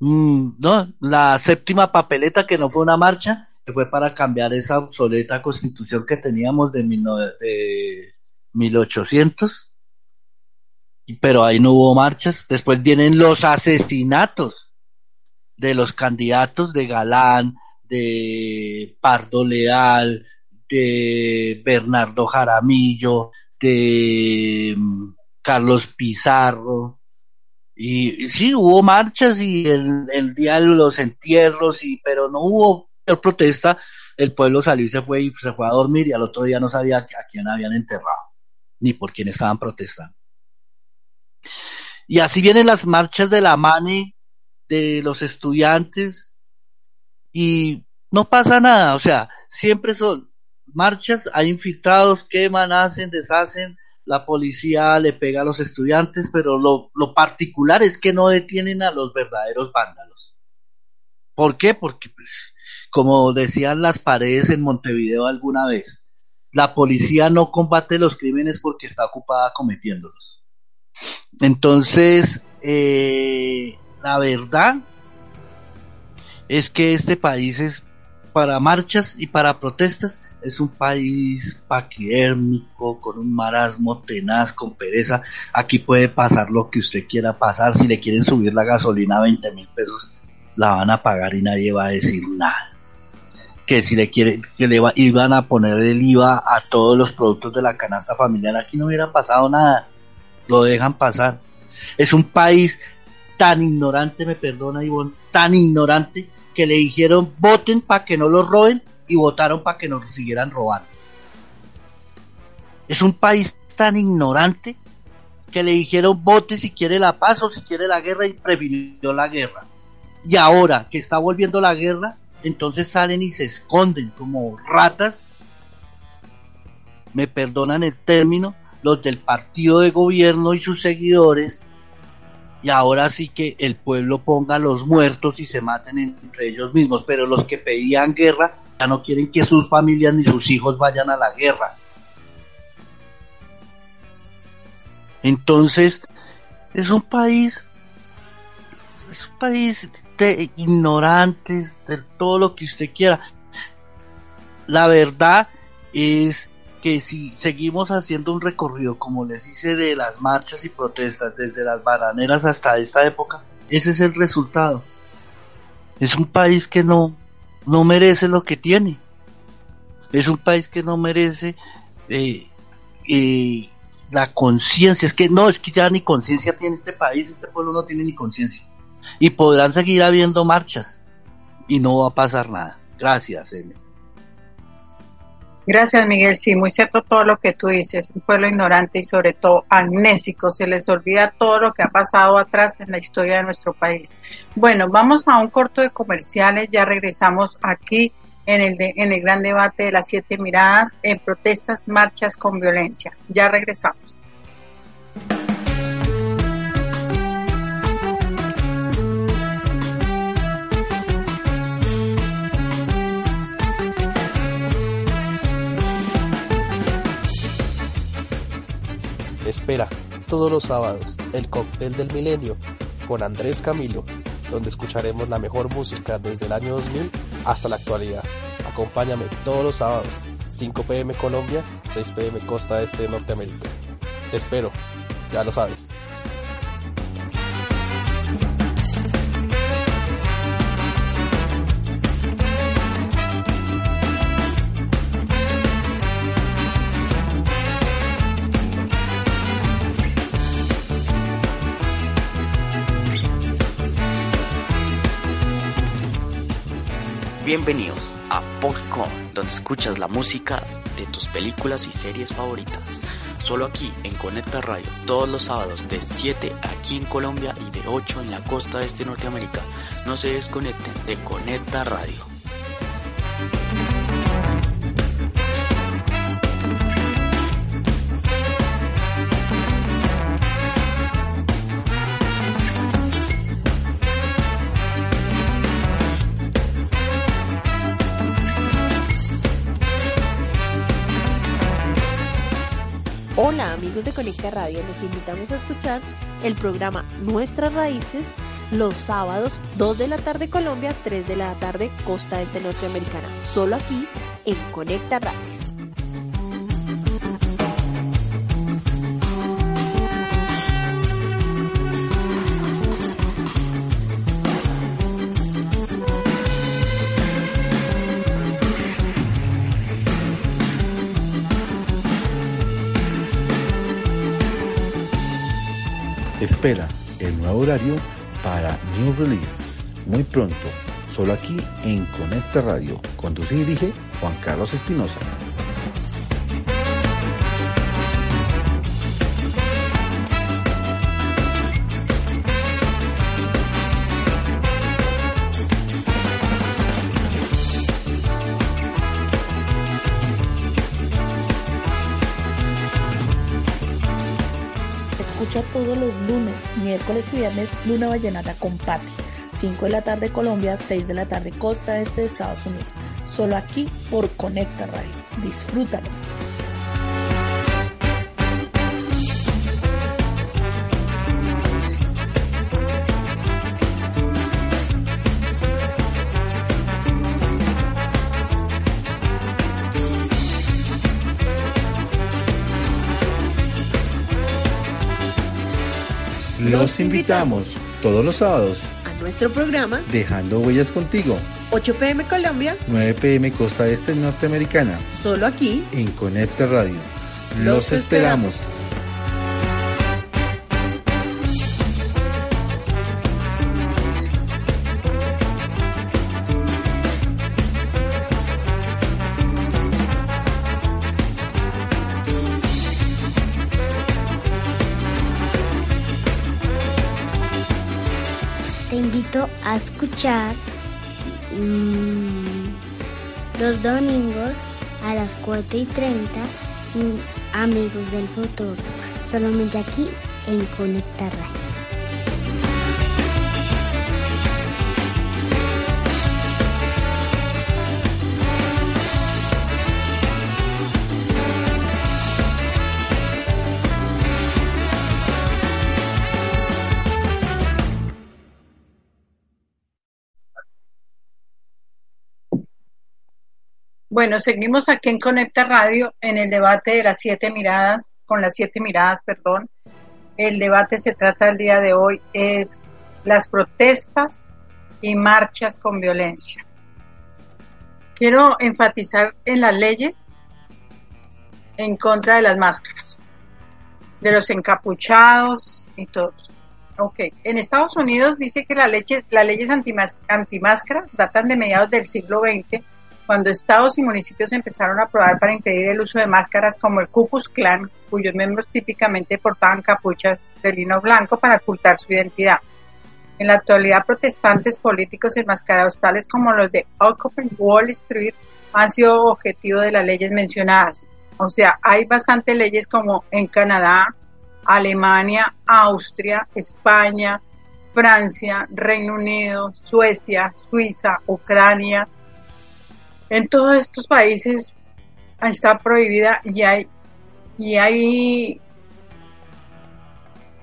Mm, no, la séptima papeleta que no fue una marcha, que fue para cambiar esa obsoleta constitución que teníamos de, de 1800 pero ahí no hubo marchas. Después vienen los asesinatos de los candidatos de Galán, de Pardo Leal, de Bernardo Jaramillo, de mm, Carlos Pizarro. Y, sí, hubo marchas y el, día de los entierros, y, pero no hubo protesta. El pueblo salió y se fue y se fue a dormir y al otro día no sabía a quién habían enterrado, ni por quién estaban protestando. Y así vienen las marchas de la MANE, de los estudiantes, y no pasa nada, o sea, siempre son marchas, hay infiltrados, queman, hacen, deshacen, la policía le pega a los estudiantes, pero lo, lo particular es que no detienen a los verdaderos vándalos. ¿Por qué? Porque, pues, como decían las paredes en Montevideo alguna vez, la policía no combate los crímenes porque está ocupada cometiéndolos. Entonces, eh, la verdad es que este país es para marchas y para protestas es un país paquidérmico, con un marasmo tenaz, con pereza. Aquí puede pasar lo que usted quiera pasar. Si le quieren subir la gasolina a 20 mil pesos, la van a pagar y nadie va a decir nada. Que si le quieren, que le iban a poner el IVA a todos los productos de la canasta familiar, aquí no hubiera pasado nada lo dejan pasar. Es un país tan ignorante, me perdona Ivonne, tan ignorante que le dijeron voten para que no lo roben y votaron para que nos siguieran robando. Es un país tan ignorante que le dijeron vote si quiere la paz o si quiere la guerra y prefirió la guerra. Y ahora que está volviendo la guerra, entonces salen y se esconden como ratas, me perdonan el término, los del partido de gobierno y sus seguidores, y ahora sí que el pueblo ponga a los muertos y se maten entre ellos mismos, pero los que pedían guerra ya no quieren que sus familias ni sus hijos vayan a la guerra. Entonces, es un país, es un país de ignorantes, de todo lo que usted quiera. La verdad es que si seguimos haciendo un recorrido, como les hice, de las marchas y protestas, desde las bananeras hasta esta época, ese es el resultado. Es un país que no, no merece lo que tiene. Es un país que no merece eh, eh, la conciencia. Es que no, es que ya ni conciencia tiene este país, este pueblo no tiene ni conciencia. Y podrán seguir habiendo marchas y no va a pasar nada. Gracias, M. Gracias, Miguel. Sí, muy cierto todo lo que tú dices. Un pueblo ignorante y sobre todo amnésico. Se les olvida todo lo que ha pasado atrás en la historia de nuestro país. Bueno, vamos a un corto de comerciales. Ya regresamos aquí en el, en el gran debate de las siete miradas en protestas, marchas con violencia. Ya regresamos. Espera todos los sábados el cóctel del milenio con Andrés Camilo, donde escucharemos la mejor música desde el año 2000 hasta la actualidad. Acompáñame todos los sábados, 5 pm Colombia, 6 pm Costa Este de Norteamérica. Te espero, ya lo sabes. Bienvenidos a Popcorn, donde escuchas la música de tus películas y series favoritas. Solo aquí en Conecta Radio, todos los sábados de 7 aquí en Colombia y de 8 en la costa este de Norteamérica. No se desconecten de Conecta Radio. De Conecta Radio, les invitamos a escuchar el programa Nuestras Raíces los sábados 2 de la tarde Colombia, 3 de la tarde Costa Este Norteamericana, solo aquí en Conecta Radio. Espera el nuevo horario para New Release muy pronto, solo aquí en Conecta Radio. Conduce y dirige Juan Carlos Espinosa. Miércoles y viernes Luna Vallenata con Patti. 5 de la tarde Colombia, 6 de la tarde Costa Este de Estados Unidos. Solo aquí por Conecta Radio. Disfrútalo. Los invitamos todos los sábados A nuestro programa Dejando Huellas Contigo, 8 pm Colombia, 9 pm Costa Este Norteamericana, solo aquí en Conecta Radio. Los Los esperamos. Escuchar mm, los domingos a las 4 y 30 Amigos del Futuro, solamente aquí en Conecta Radio. Bueno, seguimos aquí en Conecta Radio en el debate de las siete miradas, con las siete miradas, perdón. El debate se trata el día de hoy es las protestas y marchas con violencia. Quiero enfatizar en las leyes en contra de las máscaras, de los encapuchados y todos. Ok, en Estados Unidos dice que las leyes, las leyes antimáscara datan de mediados del siglo XX cuando estados y municipios empezaron a probar para impedir el uso de máscaras como el Ku Klux Klan, cuyos miembros típicamente portaban capuchas de lino blanco para ocultar su identidad. En la actualidad, protestantes políticos enmascarados tales como los de Occupy Wall Street han sido objetivo de las leyes mencionadas. O sea, hay bastantes leyes como en Canadá, Alemania, Austria, España, Francia, Reino Unido, Suecia, Suiza, Ucrania, en todos estos países está prohibida y hay, y hay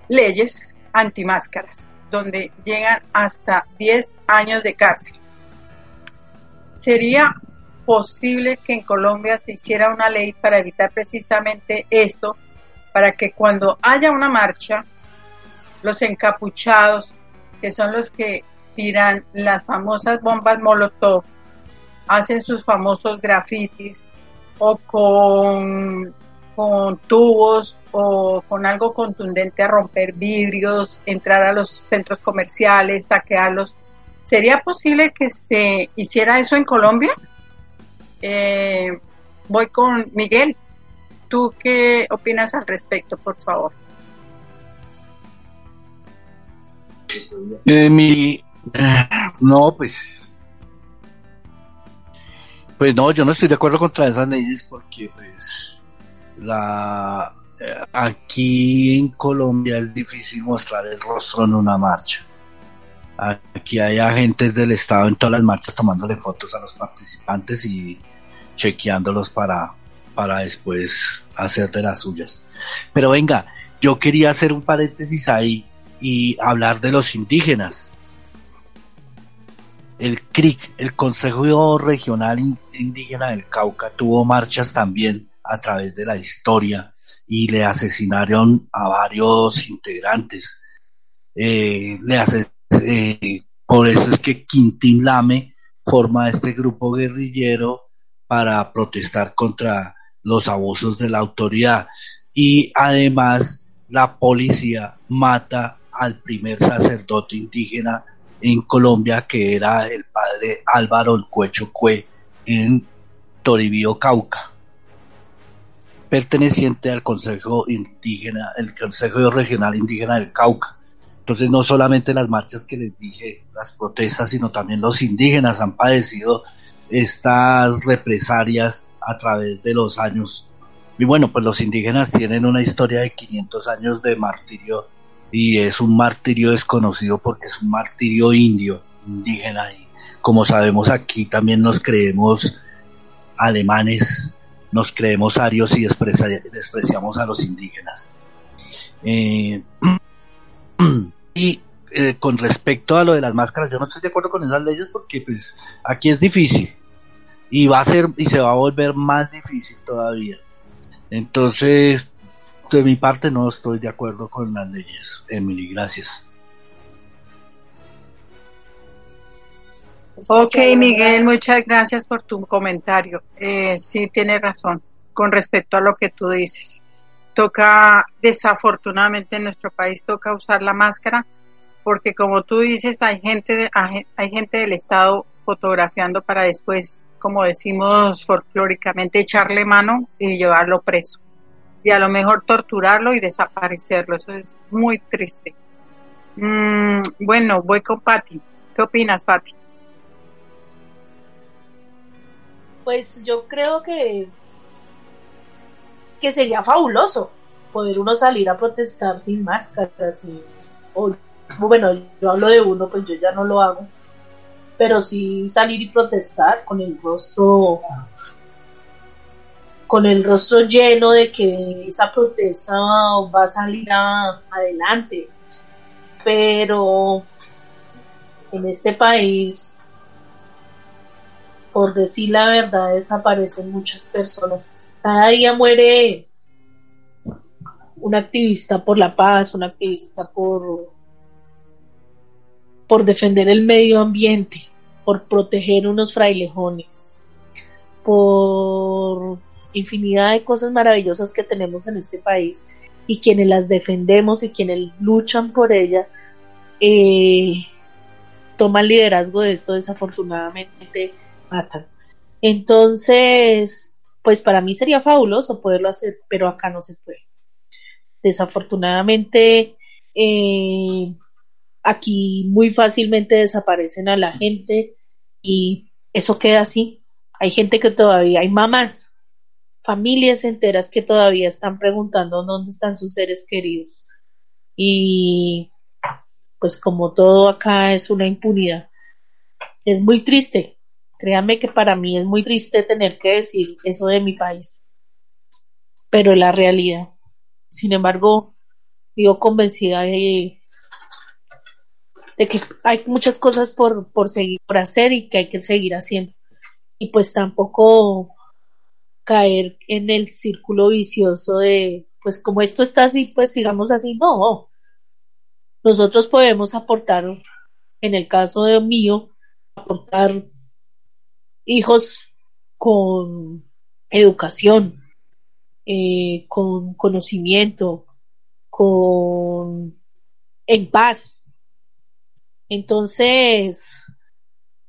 leyes antimáscaras donde llegan hasta 10 años de cárcel. ¿Sería posible que en Colombia se hiciera una ley para evitar precisamente esto, para que cuando haya una marcha, los encapuchados, que son los que tiran las famosas bombas Molotov, hacen sus famosos grafitis o con, con tubos o con algo contundente a romper vidrios, entrar a los centros comerciales, saquearlos. ¿Sería posible que se hiciera eso en Colombia? Eh, voy con Miguel. ¿Tú qué opinas al respecto, por favor? Eh, mi, no, pues pues no, yo no estoy de acuerdo contra esas leyes porque pues la eh, aquí en Colombia es difícil mostrar el rostro en una marcha. Aquí hay agentes del Estado en todas las marchas tomándole fotos a los participantes y chequeándolos para, para después hacer de las suyas. Pero venga, yo quería hacer un paréntesis ahí y hablar de los indígenas el CRIC, el Consejo Regional Indígena del Cauca, tuvo marchas también a través de la historia y le asesinaron a varios integrantes. Eh, eh, por eso es que Quintín Lame forma este grupo guerrillero para protestar contra los abusos de la autoridad. Y además la policía mata al primer sacerdote indígena en Colombia, que era el padre Álvaro El Cuecho Cue en Toribío, Cauca, perteneciente al Consejo Indígena, el Consejo Regional Indígena del Cauca. Entonces no solamente las marchas que les dije, las protestas, sino también los indígenas han padecido estas represalias a través de los años. Y bueno, pues los indígenas tienen una historia de 500 años de martirio y es un martirio desconocido porque es un martirio indio, indígena y como sabemos aquí también nos creemos alemanes, nos creemos arios y despreciamos a los indígenas. Eh, y eh, con respecto a lo de las máscaras, yo no estoy de acuerdo con esas leyes porque pues aquí es difícil y va a ser y se va a volver más difícil todavía. Entonces, de mi parte no estoy de acuerdo con las leyes, Emily, gracias. Ok, Miguel, muchas gracias por tu comentario. Eh, sí, tienes razón con respecto a lo que tú dices. Toca, desafortunadamente en nuestro país toca usar la máscara porque como tú dices, hay gente, hay gente del Estado fotografiando para después, como decimos folclóricamente, echarle mano y llevarlo preso y a lo mejor torturarlo y desaparecerlo. Eso es muy triste. Mm, bueno, voy con Patti. ¿Qué opinas, Patti? Pues yo creo que que sería fabuloso poder uno salir a protestar sin máscaras y o, bueno, yo hablo de uno, pues yo ya no lo hago, pero sí salir y protestar con el rostro con el rostro lleno de que esa protesta va a salir adelante. Pero en este país, por decir la verdad, desaparecen muchas personas. Cada día muere un activista por la paz, un activista por, por defender el medio ambiente, por proteger unos frailejones, por infinidad de cosas maravillosas que tenemos en este país y quienes las defendemos y quienes luchan por ellas eh, toman liderazgo de esto, desafortunadamente matan. Entonces, pues para mí sería fabuloso poderlo hacer, pero acá no se puede. Desafortunadamente, eh, aquí muy fácilmente desaparecen a la gente y eso queda así. Hay gente que todavía, hay mamás, familias enteras que todavía están preguntando dónde están sus seres queridos. Y pues como todo acá es una impunidad. Es muy triste. Créanme que para mí es muy triste tener que decir eso de mi país. Pero la realidad. Sin embargo, vivo convencida de, de que hay muchas cosas por, por seguir, por hacer y que hay que seguir haciendo. Y pues tampoco caer en el círculo vicioso de, pues como esto está así, pues sigamos así. No, nosotros podemos aportar, en el caso de mío, aportar hijos con educación, eh, con conocimiento, con en paz. Entonces,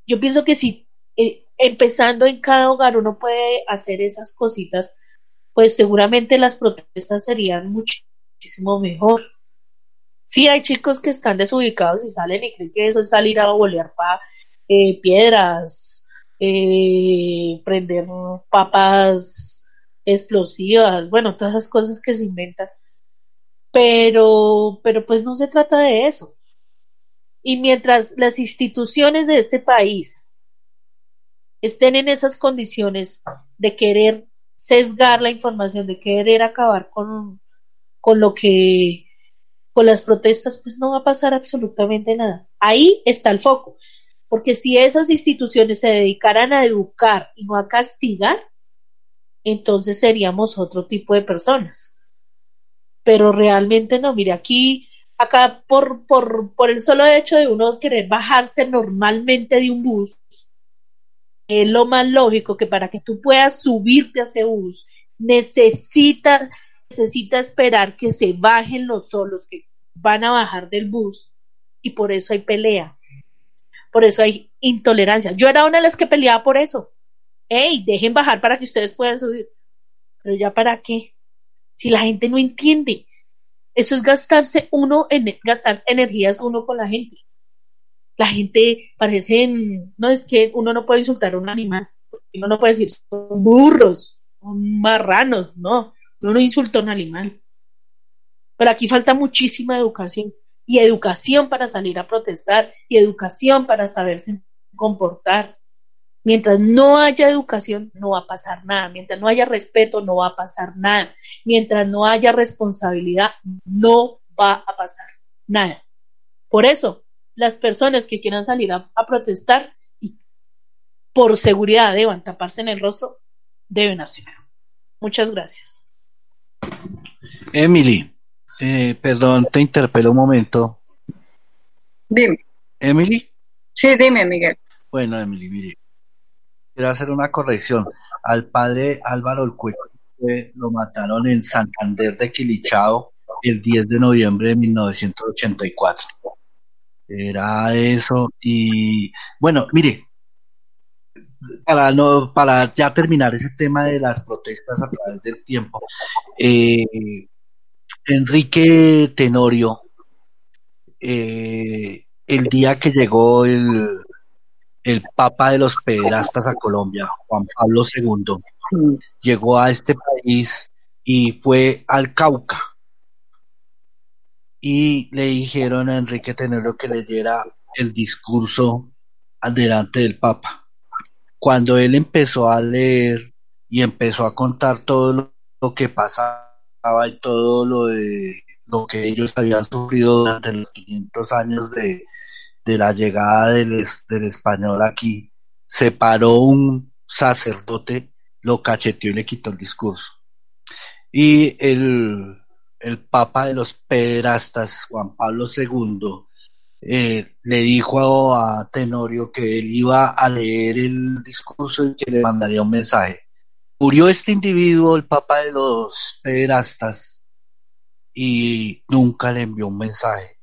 yo pienso que si eh, empezando en cada hogar uno puede hacer esas cositas, pues seguramente las protestas serían muchísimo mejor. Sí, hay chicos que están desubicados y salen y creen que eso es salir a bolear pa, eh, piedras, eh, prender papas explosivas, bueno, todas esas cosas que se inventan. Pero, pero pues no se trata de eso. Y mientras las instituciones de este país estén en esas condiciones de querer sesgar la información, de querer acabar con, con lo que con las protestas, pues no va a pasar absolutamente nada. Ahí está el foco. Porque si esas instituciones se dedicaran a educar y no a castigar, entonces seríamos otro tipo de personas. Pero realmente no, mire, aquí, acá por, por, por el solo hecho de uno querer bajarse normalmente de un bus, es lo más lógico que para que tú puedas subirte a ese bus, necesitas necesita esperar que se bajen los solos que van a bajar del bus y por eso hay pelea. Por eso hay intolerancia. Yo era una de las que peleaba por eso. Ey, dejen bajar para que ustedes puedan subir. Pero ya para qué? Si la gente no entiende. Eso es gastarse uno en gastar energías uno con la gente. La gente parece, no es que uno no puede insultar a un animal, uno no puede decir son burros, son marranos, no, uno no insulta a un animal. Pero aquí falta muchísima educación y educación para salir a protestar y educación para saberse comportar. Mientras no haya educación, no va a pasar nada. Mientras no haya respeto, no va a pasar nada. Mientras no haya responsabilidad, no va a pasar nada. Por eso, las personas que quieran salir a, protestar y por seguridad deban taparse en el rostro, deben hacerlo. Muchas gracias. Emily, eh, perdón, te interpelo un momento. Dime. ¿Emily? Sí, dime, Miguel. Bueno, Emily, mire. Quiero hacer una corrección. Al padre Álvaro El lo mataron en Santander de Quilichao el 10 de noviembre de 1984. Era eso. Y bueno, mire, para no para ya terminar ese tema de las protestas a través del tiempo eh, Enrique Tenorio eh, el día que llegó el, el Papa de los Pederastas a Colombia, Juan Pablo II, llegó a este país y fue al Cauca. Y le dijeron a Enrique Tenero que leyera el discurso delante del Papa. Cuando él empezó a leer y empezó a contar todo lo, que pasaba y todo lo de lo que ellos habían sufrido durante los 500 años de, la llegada del, del español aquí, se paró un sacerdote, lo cacheteó y le quitó el discurso. Y el, el Papa de los Pedrastas, Juan Pablo II, eh, le dijo a, Tenorio que él iba a leer el discurso y que le mandaría un mensaje. Murió este individuo, el Papa de los Pederastas, y nunca le envió un mensaje.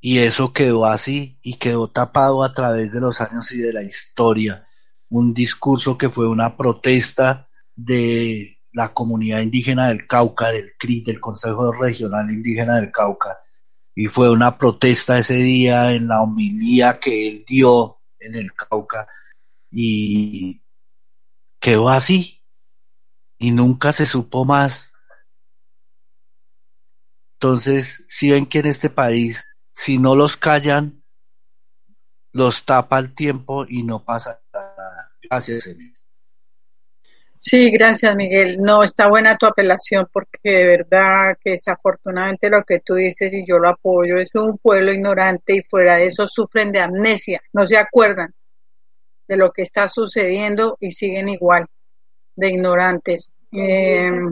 Y eso quedó así y quedó tapado a través de los años y de la historia. Un discurso que fue una protesta de la comunidad indígena del Cauca, del CRI, del Consejo Regional Indígena del Cauca, y fue una protesta ese día en la homilía que él dio en el Cauca y quedó así y nunca se supo más. Entonces, si ven que en este país, si no los callan, los tapa el tiempo y no pasa nada. Gracias, señor. Sí, gracias Miguel. No, está buena tu apelación porque de verdad que desafortunadamente lo que tú dices y yo lo apoyo es un pueblo ignorante y fuera de eso sufren de amnesia, no se acuerdan de lo que está sucediendo y siguen igual de ignorantes. Em,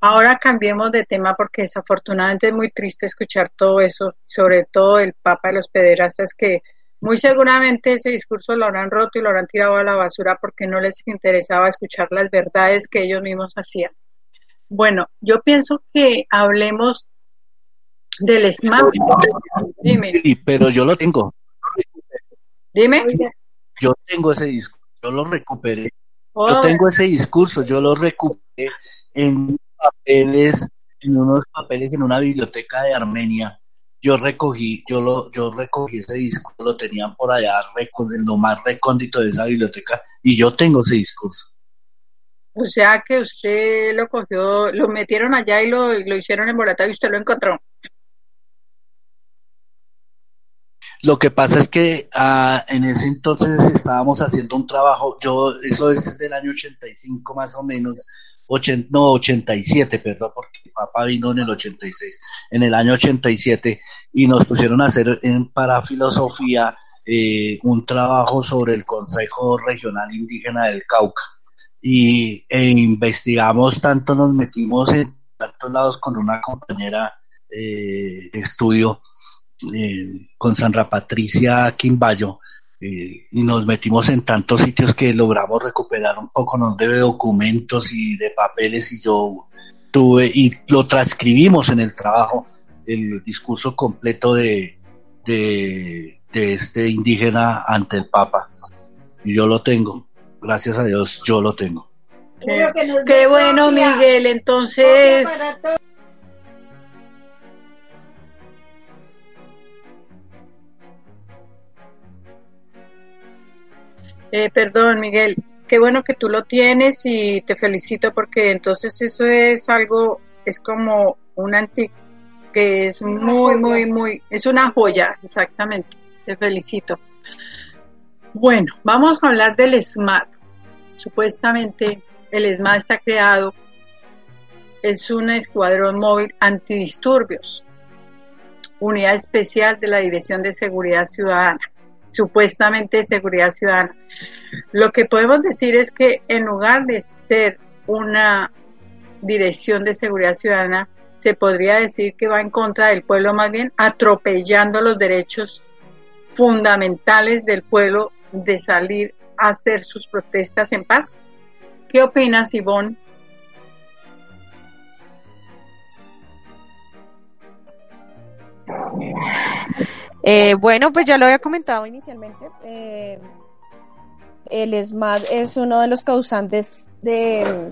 ahora cambiemos de tema porque desafortunadamente es muy triste escuchar todo eso, sobre todo el Papa de los Pederastas que muy seguramente ese discurso lo habrán roto y lo habrán tirado a la basura porque no les interesaba escuchar las verdades que ellos mismos hacían. Bueno, yo pienso que hablemos del SMART. Dime. Sí, pero yo lo tengo. Dime. Yo tengo ese discurso, yo lo recuperé. Yo oh. tengo ese discurso, yo lo recuperé en papeles, en unos papeles en una biblioteca de Armenia yo recogí, yo lo, yo recogí ese disco, lo tenían por allá en lo más recóndito de esa biblioteca y yo tengo ese discurso. O sea que usted lo cogió, lo metieron allá y lo, lo hicieron en y usted lo encontró. Lo que pasa es que ah, en ese entonces estábamos haciendo un trabajo, yo, eso es del año 85 más o menos, no, 87, perdón, porque papá vino en el 86, en el año 87, y nos pusieron a hacer en, para filosofía eh, un trabajo sobre el Consejo Regional Indígena del Cauca. Y e investigamos tanto, nos metimos en tantos lados con una compañera eh, de estudio, eh, con Sandra Patricia Quimbayo, eh, y nos metimos en tantos sitios que logramos recuperar un poco ¿no? de documentos y de papeles y yo tuve y lo transcribimos en el trabajo el discurso completo de, de, este indígena ante el Papa. Y yo lo tengo gracias a Dios yo lo tengo. Qué bueno Miguel entonces Eh, perdón, Miguel, qué bueno que tú lo tienes y te felicito porque entonces eso es algo, es como un antique que es muy, muy, muy, es una joya, exactamente. Te felicito. Bueno, vamos a hablar del SMART. Supuestamente el SMART está creado, es un escuadrón móvil antidisturbios, unidad especial de la Dirección de Seguridad Ciudadana supuestamente seguridad ciudadana. Lo que podemos decir es que en lugar de ser una dirección de seguridad ciudadana, se podría decir que va en contra del pueblo, más bien atropellando los derechos fundamentales del pueblo de salir a hacer sus protestas en paz. ¿Qué opinas, Ivonne? Eh, bueno, pues ya lo había comentado inicialmente. Eh, el ESMAD es uno de los causantes de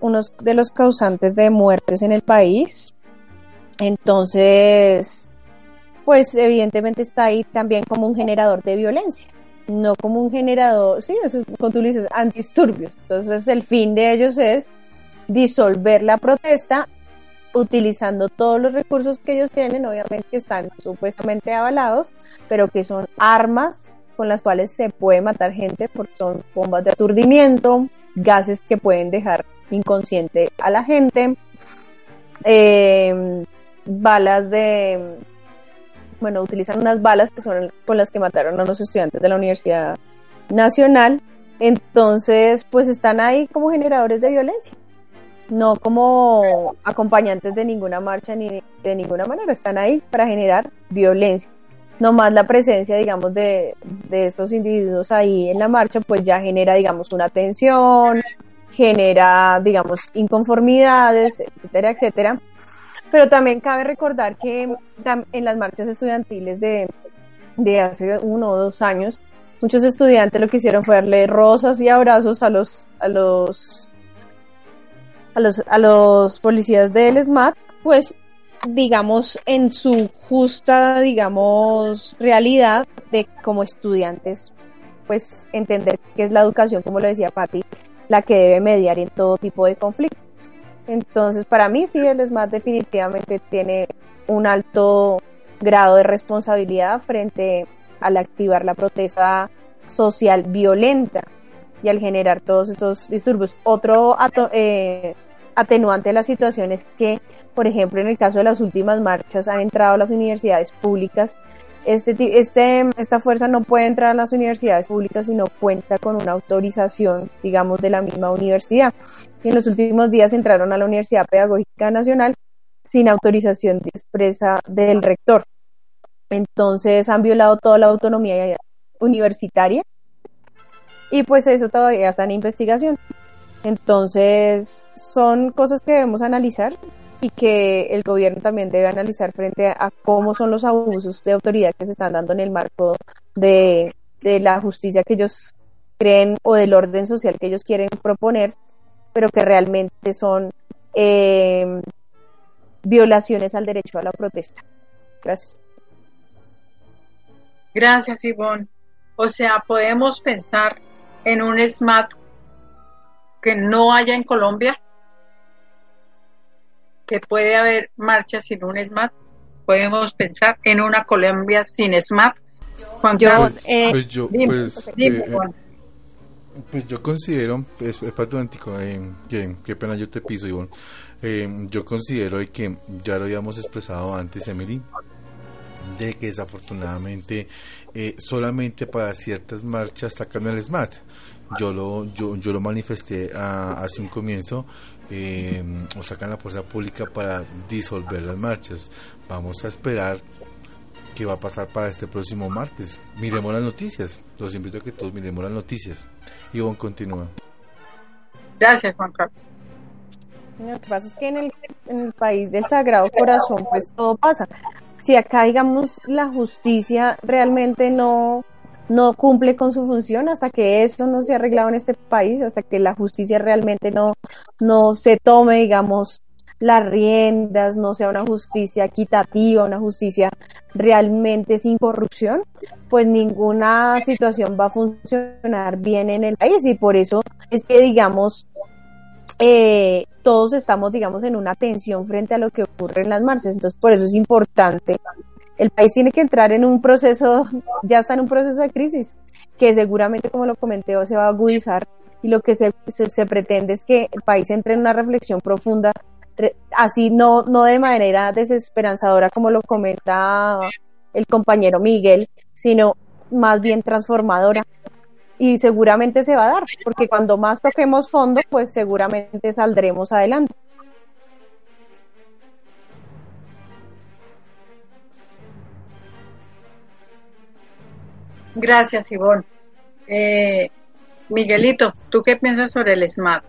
unos de los causantes de muertes en el país. Entonces, pues evidentemente está ahí también como un generador de violencia, no como un generador, sí, eso es, como tú dices, antidisturbios. Entonces, el fin de ellos es disolver la protesta utilizando todos los recursos que ellos tienen, obviamente que están supuestamente avalados, pero que son armas con las cuales se puede matar gente porque son bombas de aturdimiento, gases que pueden dejar inconsciente a la gente, eh, balas de, bueno, utilizan unas balas que son con las que mataron a los estudiantes de la Universidad Nacional, entonces pues están ahí como generadores de violencia no como acompañantes de ninguna marcha ni de ninguna manera, están ahí para generar violencia. No más la presencia, digamos, de, de estos individuos ahí en la marcha, pues ya genera, digamos, una tensión, genera, digamos, inconformidades, etcétera, etcétera. Pero también cabe recordar que en las marchas estudiantiles de, de hace uno o dos años, muchos estudiantes lo que hicieron fue darle rosas y abrazos a los, a los a los, a los policías del SMAT, pues digamos en su justa, digamos, realidad de como estudiantes, pues entender que es la educación, como lo decía Patti, la que debe mediar en todo tipo de conflicto. Entonces, para mí sí, el SMAT definitivamente tiene un alto grado de responsabilidad frente al activar la protesta social violenta y al generar todos estos disturbios. Otro eh, atenuante de la situación es que, por ejemplo, en el caso de las últimas marchas han entrado a las universidades públicas. Este, este, esta fuerza no puede entrar a las universidades públicas si no cuenta con una autorización, digamos, de la misma universidad. Y en los últimos días entraron a la Universidad Pedagógica Nacional sin autorización expresa del rector. Entonces han violado toda la autonomía universitaria y pues eso todavía está en investigación. Entonces, son cosas que debemos analizar y que el gobierno también debe analizar frente a cómo son los abusos de autoridad que se están dando en el marco de, la justicia que ellos creen o del orden social que ellos quieren proponer, pero que realmente son eh, violaciones al derecho a la protesta. Gracias. Gracias, Ivonne. O sea, podemos pensar en un SMAT que no haya en Colombia, que puede haber marchas sin un SMAT, podemos pensar en una Colombia sin SMAT. yo, eh, pues yo, pues, eh, pues yo considero, es, es eh, que, qué pena yo te piso, Ivonne. Eh, yo considero que ya lo habíamos expresado antes, Emily, de que desafortunadamente eh, solamente para ciertas marchas sacan el SMAT yo lo, yo, yo lo manifesté hace un comienzo, eh, o sacan la fuerza pública para disolver las marchas. Vamos a esperar qué va a pasar para este próximo martes. Miremos las noticias. Los invito a que todos miremos las noticias. Y Ivonne continúa. Gracias, Juan Carlos. Lo que pasa es que en el, en el país del Sagrado Corazón, pues todo pasa. Si acá, digamos, la justicia realmente no, no cumple con su función hasta que eso no se ha arreglado en este país, hasta que la justicia realmente no, no se tome, digamos, las riendas, no sea una justicia equitativa, una justicia realmente sin corrupción, pues ninguna situación va a funcionar bien en el país. Y por eso es que, digamos, eh, todos estamos, digamos, en una tensión frente a lo que ocurre en las marchas. Entonces, por eso es importante el país tiene que entrar en un proceso, ya está en un proceso de crisis, que seguramente, como lo comenté, se va a agudizar y lo que se, se, pretende es que el país entre en una reflexión profunda, así no, no de manera desesperanzadora como lo comenta el compañero Miguel, sino más bien transformadora. Y seguramente se va a dar, porque cuando más toquemos fondo, pues seguramente saldremos adelante. Gracias, Ivonne. Eh, Miguelito, ¿tú qué piensas sobre el SMART?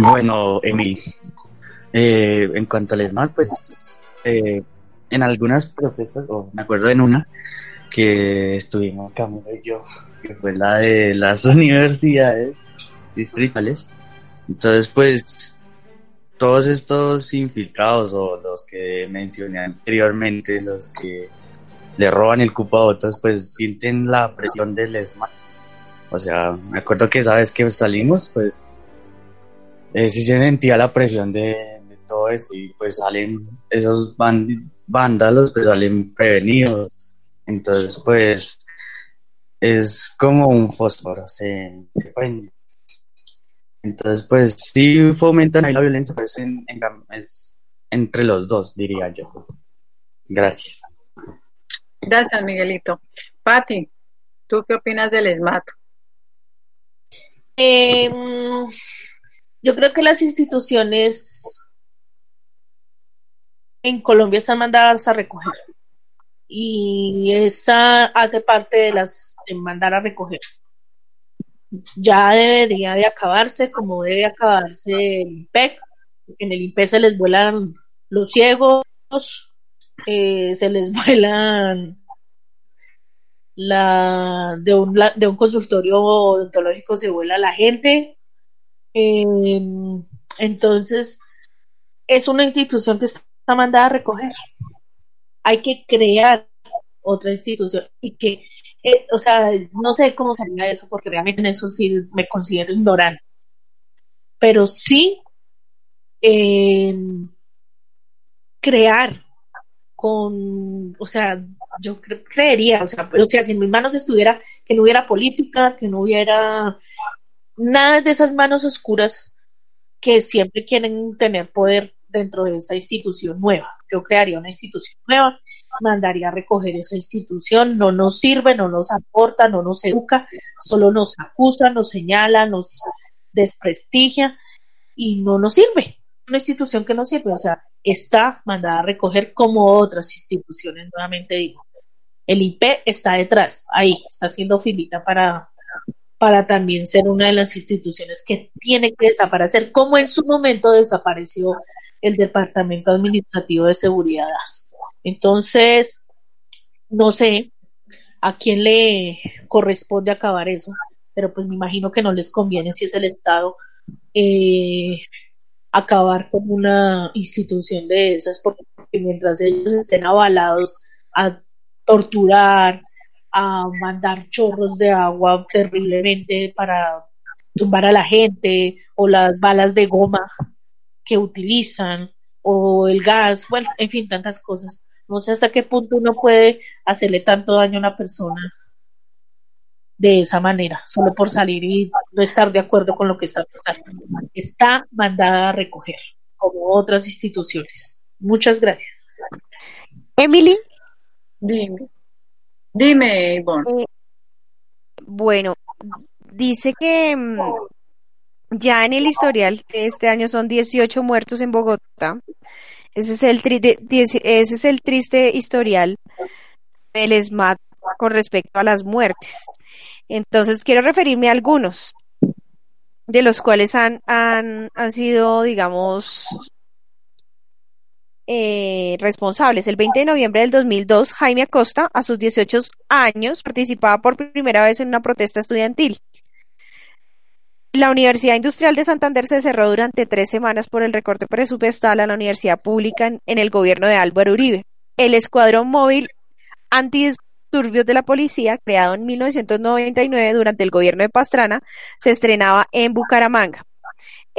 Bueno, Emil, eh, en cuanto al SMART, pues eh, en algunas protestas, o me acuerdo en una, que estuvimos Camilo y yo, que fue la de las universidades distritales. Entonces, pues, todos estos infiltrados o los que mencioné anteriormente, los que le roban el cupo a otros, pues sienten la presión del ESMA. O sea, me acuerdo que sabes que salimos, pues eh, sí se sentía la presión de, todo esto y pues salen esos vándalos, pues salen prevenidos. Entonces, pues es como un fósforo, se, se prende. Entonces, pues sí fomentan ahí la violencia, pues es entre los dos, diría yo. Gracias. Gracias, Miguelito. Patti, ¿tú qué opinas del ESMAT? Em, yo creo que las instituciones en Colombia están mandadas a recoger y esa hace parte de las de mandar a recoger. Ya debería de acabarse como debe acabarse el IMPEC, en el IMPEC se les vuelan los ciegos, eh, se les vuelan la de un, de un consultorio odontológico se vuela la gente. Em, entonces, es una institución que está mandada a recoger. Hay que crear otra institución y que, eh, o sea, no sé cómo sería eso, porque realmente en eso sí me considero ignorante. Pero sí em, crear con, o sea, yo creería, o sea, o sea, si en mis manos estuviera que no hubiera política, que no hubiera nada de esas manos oscuras que siempre quieren tener poder dentro de esa institución nueva. Yo crearía una institución nueva, mandaría a recoger esa institución, no nos sirve, no nos aporta, no nos educa, solo nos acusa, nos señala, nos desprestigia y no nos sirve. Una institución que no sirve, o sea, está mandada a recoger como otras instituciones, nuevamente digo. El IP está detrás, ahí, está haciendo filita para, para también ser una de las instituciones que tiene que desaparecer, como en su momento desapareció el Departamento Administrativo de Seguridad. Entonces, no sé a quién le corresponde acabar eso, pero pues me imagino que no les conviene si es el Estado eh, acabar con una institución de esas, porque mientras ellos estén avalados a torturar, a mandar chorros de agua terriblemente para tumbar a la gente, o las balas de goma que utilizan, o el gas, bueno, en fin, tantas cosas. No sé hasta qué punto uno puede hacerle tanto daño a una persona de esa manera, solo por salir y no estar de acuerdo con lo que está pasando. Está mandada a recoger, como otras instituciones. Muchas gracias. Emily. Dime. Dime, Ivonne. Eh, bueno, dice que mm, ya en el historial de este año son 18 muertos en Bogotá. Ese es el, ese es el triste historial del SMAT con respecto a las muertes. Entonces, quiero referirme a algunos de los cuales han, han, han sido, digamos, eh, responsables. El 20 de noviembre del 2002, Jaime Acosta, a sus 18 años, participaba por primera vez en una protesta estudiantil. La Universidad Industrial de Santander se cerró durante tres semanas por el recorte presupuestal a la universidad pública en, en el gobierno de Álvaro Uribe. El escuadrón móvil anti turbios de la policía, creado en 1999 durante el gobierno de Pastrana, se estrenaba en Bucaramanga.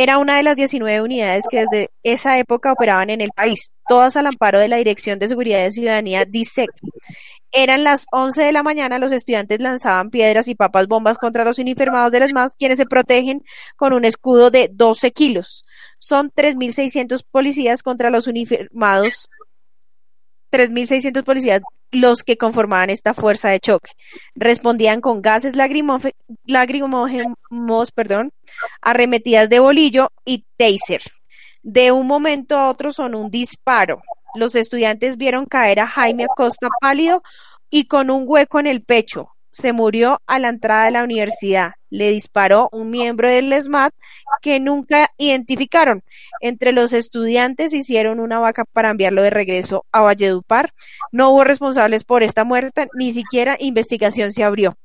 Era una de las 19 unidades que desde esa época operaban en el país, todas al amparo de la Dirección de Seguridad y Ciudadanía DISEC. Eran las 11 de la mañana, los estudiantes lanzaban piedras y papas bombas contra los uniformados de las MAS, quienes se protegen con un escudo de 12 kilos. Son 3.600 policías contra los uniformados 3.600 policías los que conformaban esta fuerza de choque. Respondían con gases lacrimógenos, perdón, arremetidas de bolillo y taser. De un momento a otro son un disparo. Los estudiantes vieron caer a Jaime Acosta pálido y con un hueco en el pecho. Se murió a la entrada de la universidad. Le disparó un miembro del SMAT que nunca identificaron. Entre los estudiantes hicieron una vaca para enviarlo de regreso a Valledupar. No hubo responsables por esta muerte, ni siquiera investigación se abrió.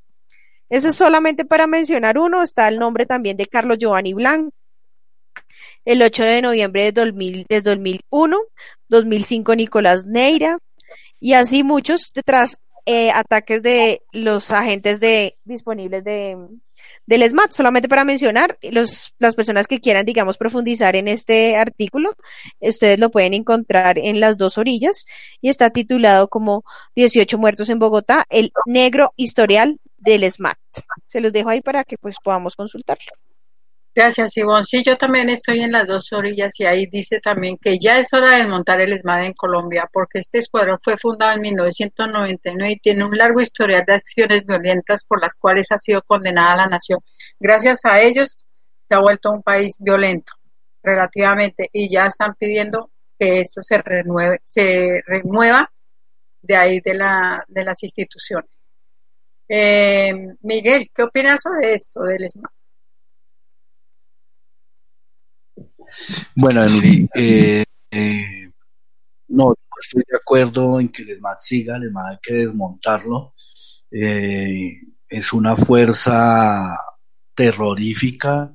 Ese es solamente para mencionar uno. Está el nombre también de Carlos Giovanni Blanco. El 8 de noviembre de, 2000, de 2001, 2005 Nicolás Neira, y así muchos detrás eh, ataques de los agentes de disponibles de del SMAT, solamente para mencionar, los, las personas que quieran, digamos, profundizar en este artículo, ustedes lo pueden encontrar en las dos orillas y está titulado como 18 muertos en Bogotá, el negro historial del SMAT. Se los dejo ahí para que pues podamos consultarlo. Gracias, Ivonne. Sí, yo también estoy en las dos orillas y ahí dice también que ya es hora de desmontar el ESMAD en Colombia porque este escuadrón fue fundado en 1999 y tiene un largo historial de acciones violentas por las cuales ha sido condenada la nación. Gracias a ellos se ha vuelto un país violento relativamente y ya están pidiendo que eso se renueve, se remueva de ahí de, la, de las instituciones. Eh, Miguel, ¿qué opinas sobre esto del ESMAD? Bueno, Emily, eh, eh, no, estoy de acuerdo en que el ESMAD siga, el ESMAD hay que desmontarlo. Eh, es una fuerza terrorífica,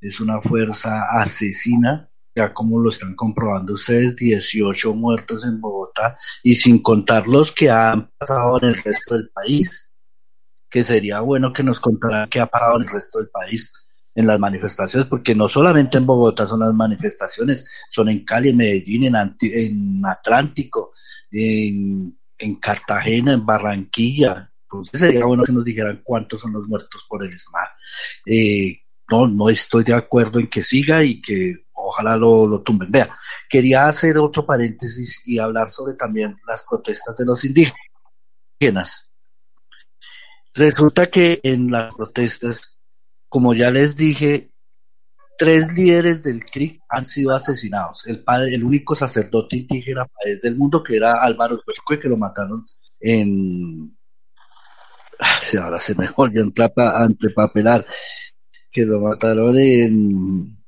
es una fuerza asesina, ya como lo están comprobando ustedes, 18 muertos en Bogotá y sin contar los que han pasado en el resto del país, que sería bueno que nos contaran qué ha pasado en el resto del país en las manifestaciones, porque no solamente en Bogotá son las manifestaciones, son en Cali, en Medellín, en, en Atlántico, en, en, Cartagena, en Barranquilla. Entonces sería bueno que nos dijeran cuántos son los muertos por el SMAT. Eh, no, no estoy de acuerdo en que siga y que ojalá lo, lo tumben. Vea, quería hacer otro paréntesis y hablar sobre también las protestas de los indígenas. Resulta que en las protestas como ya les dije, tres líderes del CRIC han sido asesinados. El padre, el único sacerdote indígena país del mundo que era Álvaro Huescue, que lo mataron en ah, ahora se me volvió a entrepapelar que lo mataron en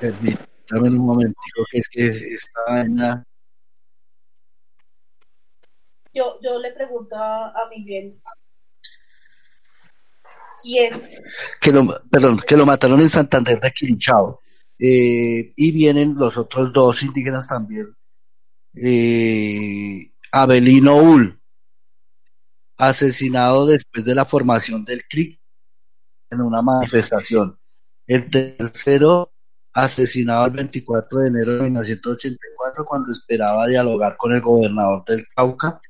Permítame un momentico que es que está en la yo, yo le pregunto a, Miguel quién. Que lo, perdón, que lo mataron en Santander de Quilichao. Eh, y vienen los otros dos indígenas también. Eh, Abelino Ul, asesinado después de la formación del CRIC en una manifestación. El tercero, asesinado el 24 de enero de 1984 cuando esperaba dialogar con el gobernador del Cauca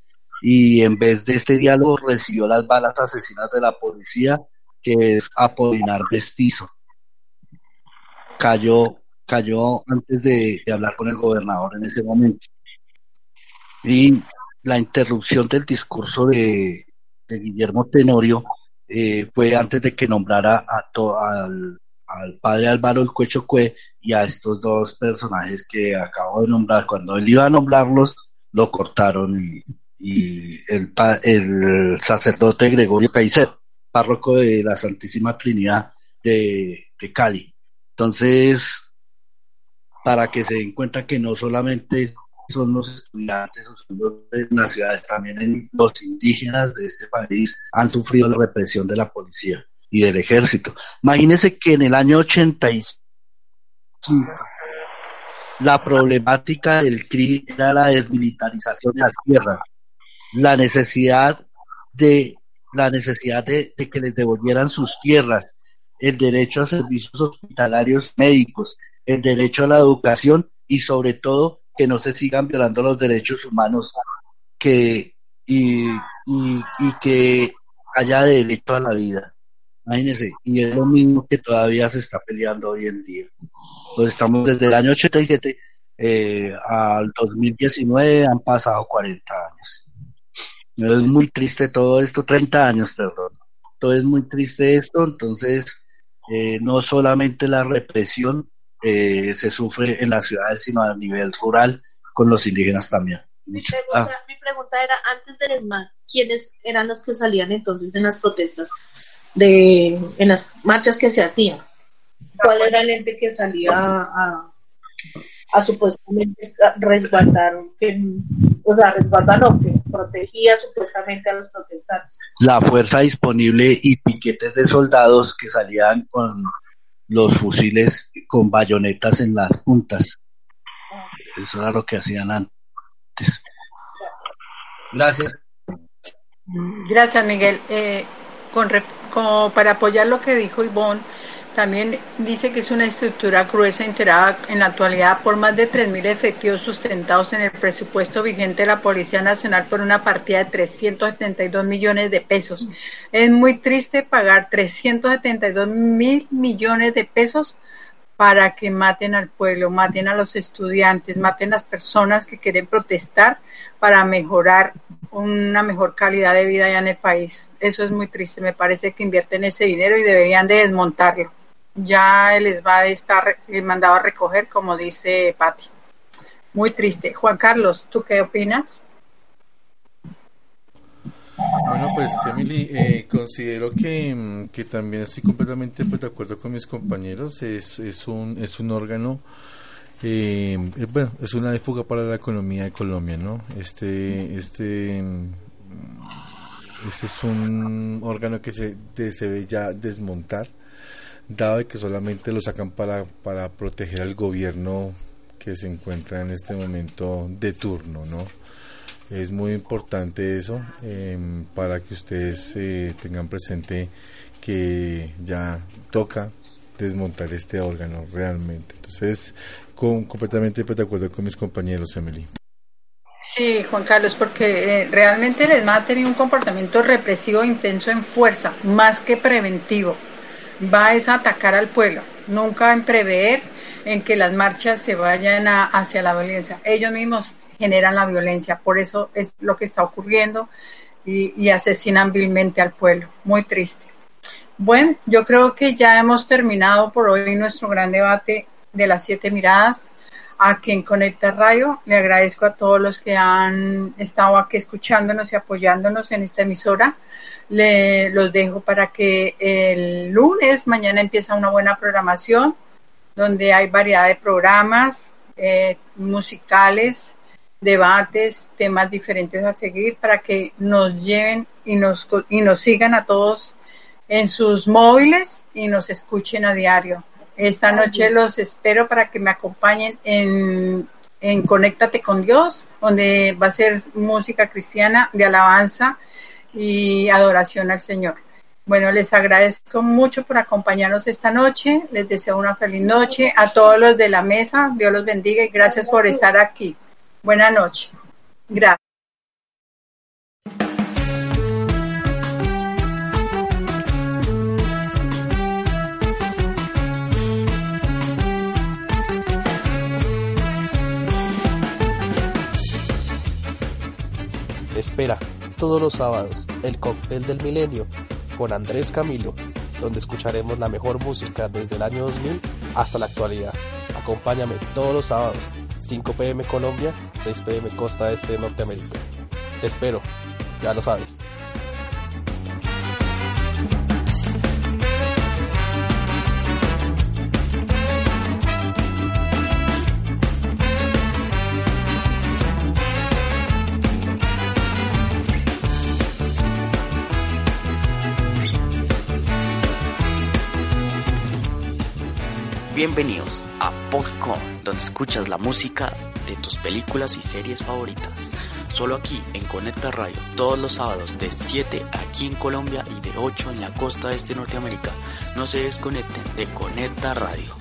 y en vez de este diálogo recibió las balas asesinas de la policía, que es Apolinar Vestizo. Cayó, cayó antes de, hablar con el gobernador en ese momento. Y la interrupción del discurso de, Guillermo Tenorio eh, fue antes de que nombrara a al, al, padre Álvaro El Cuecho Cue y a estos dos personajes que acabo de nombrar. Cuando él iba a nombrarlos, lo cortaron y, y el, el sacerdote Gregorio Caicer, párroco de la Santísima Trinidad de, Cali. Entonces, para que se den cuenta que no solamente son los estudiantes o son los de las ciudades, también los indígenas de este país han sufrido la represión de la policía y del ejército. Imagínense que en el año 85 la problemática del crimen era la desmilitarización de las tierras la necesidad de la necesidad de, que les devolvieran sus tierras, el derecho a servicios hospitalarios médicos, el derecho a la educación y sobre todo que no se sigan violando los derechos humanos que y, y, que haya derecho a la vida. Imagínense, y es lo mismo que todavía se está peleando hoy en día. Pues estamos desde el año 87 eh, al 2019, han pasado 40 años. Es muy triste todo esto, 30 años, perdón. Todo es muy triste esto, entonces eh, no solamente la represión eh, se sufre en las ciudades, sino a nivel rural con los indígenas también. Mi pregunta, Ah. mi pregunta era, antes del ESMAD, ¿quiénes eran los que salían entonces en las protestas, de, en las marchas que se hacían? ¿Cuál era el ente que salía a, a supuestamente resguardar, que, o sea, resguardar no, que protegía supuestamente a los protestantes? la fuerza disponible y piquetes de soldados que salían con los fusiles con bayonetas en las puntas. Eso era lo que hacían antes. Gracias. Gracias, Miguel. Eh, con para apoyar lo que dijo Ivonne, también dice que es una estructura gruesa integrada en la actualidad por más de 3.000 efectivos sustentados en el presupuesto vigente de la Policía Nacional por una partida de 372 millones de pesos. Es muy triste pagar 372 mil millones de pesos para que maten al pueblo, maten a los estudiantes, maten a las personas que quieren protestar para mejorar una mejor calidad de vida allá en el país. Eso es muy triste. Me parece que invierten ese dinero y deberían de desmontarlo. Ya les va a estar eh, mandado a recoger, como dice Patti. Muy triste. Juan Carlos, ¿tú qué opinas? Bueno, pues Emily, eh, considero que, mm, que también estoy completamente pues, de acuerdo con mis compañeros. Es, es, un, es un órgano, eh, eh, bueno, es una fuga para la economía de Colombia, ¿no? Este, este, mm, este es un órgano que se debe ya desmontar, dado que solamente lo sacan para, para proteger al gobierno que se encuentra en este momento de turno, ¿no? Es muy importante eso eh, para que ustedes eh, tengan presente que ya toca desmontar este órgano realmente. Entonces, con, completamente de acuerdo con mis compañeros, Emily. Sí, Juan Carlos, porque eh, realmente el ESMA ha tenido un comportamiento represivo intenso en fuerza, más que preventivo. Va es a atacar al pueblo, nunca en prever en que las marchas se vayan a- hacia la violencia. Ellos mismos generan la violencia, por eso es lo que está ocurriendo y, y asesinan vilmente al pueblo. Muy triste. Bueno, yo creo que ya hemos terminado por hoy nuestro gran debate de las siete miradas aquí en Conecta Radio. Le agradezco a todos los que han estado aquí escuchándonos y apoyándonos en esta emisora. Le, los dejo para que el lunes, mañana empieza una buena programación donde hay variedad de programas eh, musicales, debates, temas diferentes a seguir para que nos lleven y nos, y nos sigan a todos en sus móviles y nos escuchen a diario. Esta noche los espero para que me acompañen en, en Conéctate con Dios, donde va a ser música cristiana de alabanza y adoración al Señor. Bueno, les agradezco mucho por acompañarnos esta noche. Les deseo una feliz noche. A todos los de la mesa, Dios los bendiga y gracias por estar aquí. Buenas noches. Gracias. Espera todos los sábados el cóctel del milenio con Andrés Camilo, donde escucharemos la mejor música desde el año 2000 hasta la actualidad. Acompáñame todos los sábados, 5 pm Colombia, 6 pm Costa Este de Norteamérica. Te espero, ya lo sabes. Bienvenidos a Popcorn, donde escuchas la música de tus películas y series favoritas. Solo aquí en Conecta Radio, todos los sábados de 7 aquí en Colombia y de 8 en la costa este de Norteamérica. No se desconecten de Conecta Radio.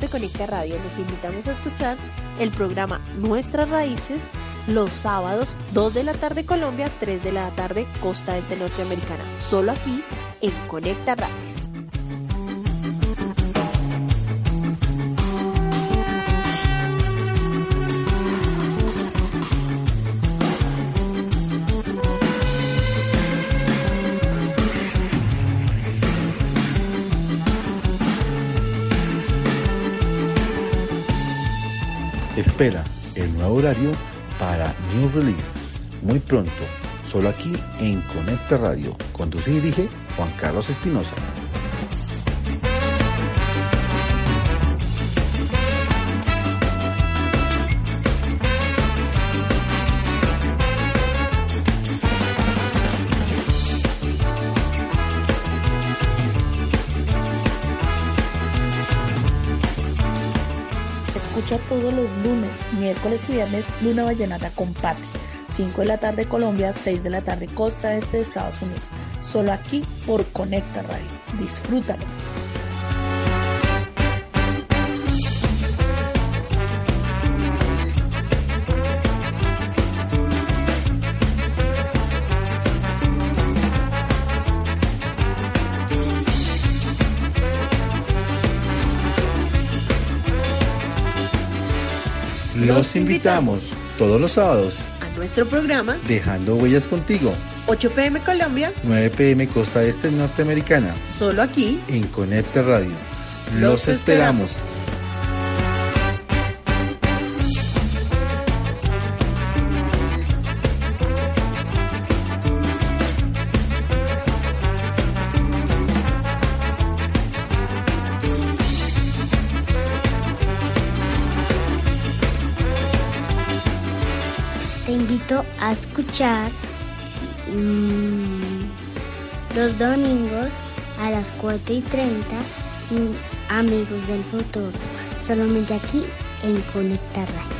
De Conecta Radio, los invitamos a escuchar el programa Nuestras Raíces los sábados 2 de la tarde Colombia, 3 de la tarde Costa Este Norteamericana, solo aquí en Conecta Radio. Espera el nuevo horario para New Release muy pronto, solo aquí en Conecta Radio. Conduce y dirige Juan Carlos Espinosa. Todos los lunes, miércoles y viernes Luna Vallenata con Patti. 5 de la tarde Colombia, 6 de la tarde Costa Este de Estados Unidos. Solo aquí por Conecta Radio. Disfrútalo. Los invitamos todos los sábados A nuestro programa, Dejando Huellas Contigo, 8 pm Colombia, 9 pm Costa Este Norteamericana, solo aquí. en Conecta Radio. Los Los esperamos. Escuchar mm, los domingos a las 4 y 30 mm, Amigos del Futuro, solamente aquí en Conecta Radio.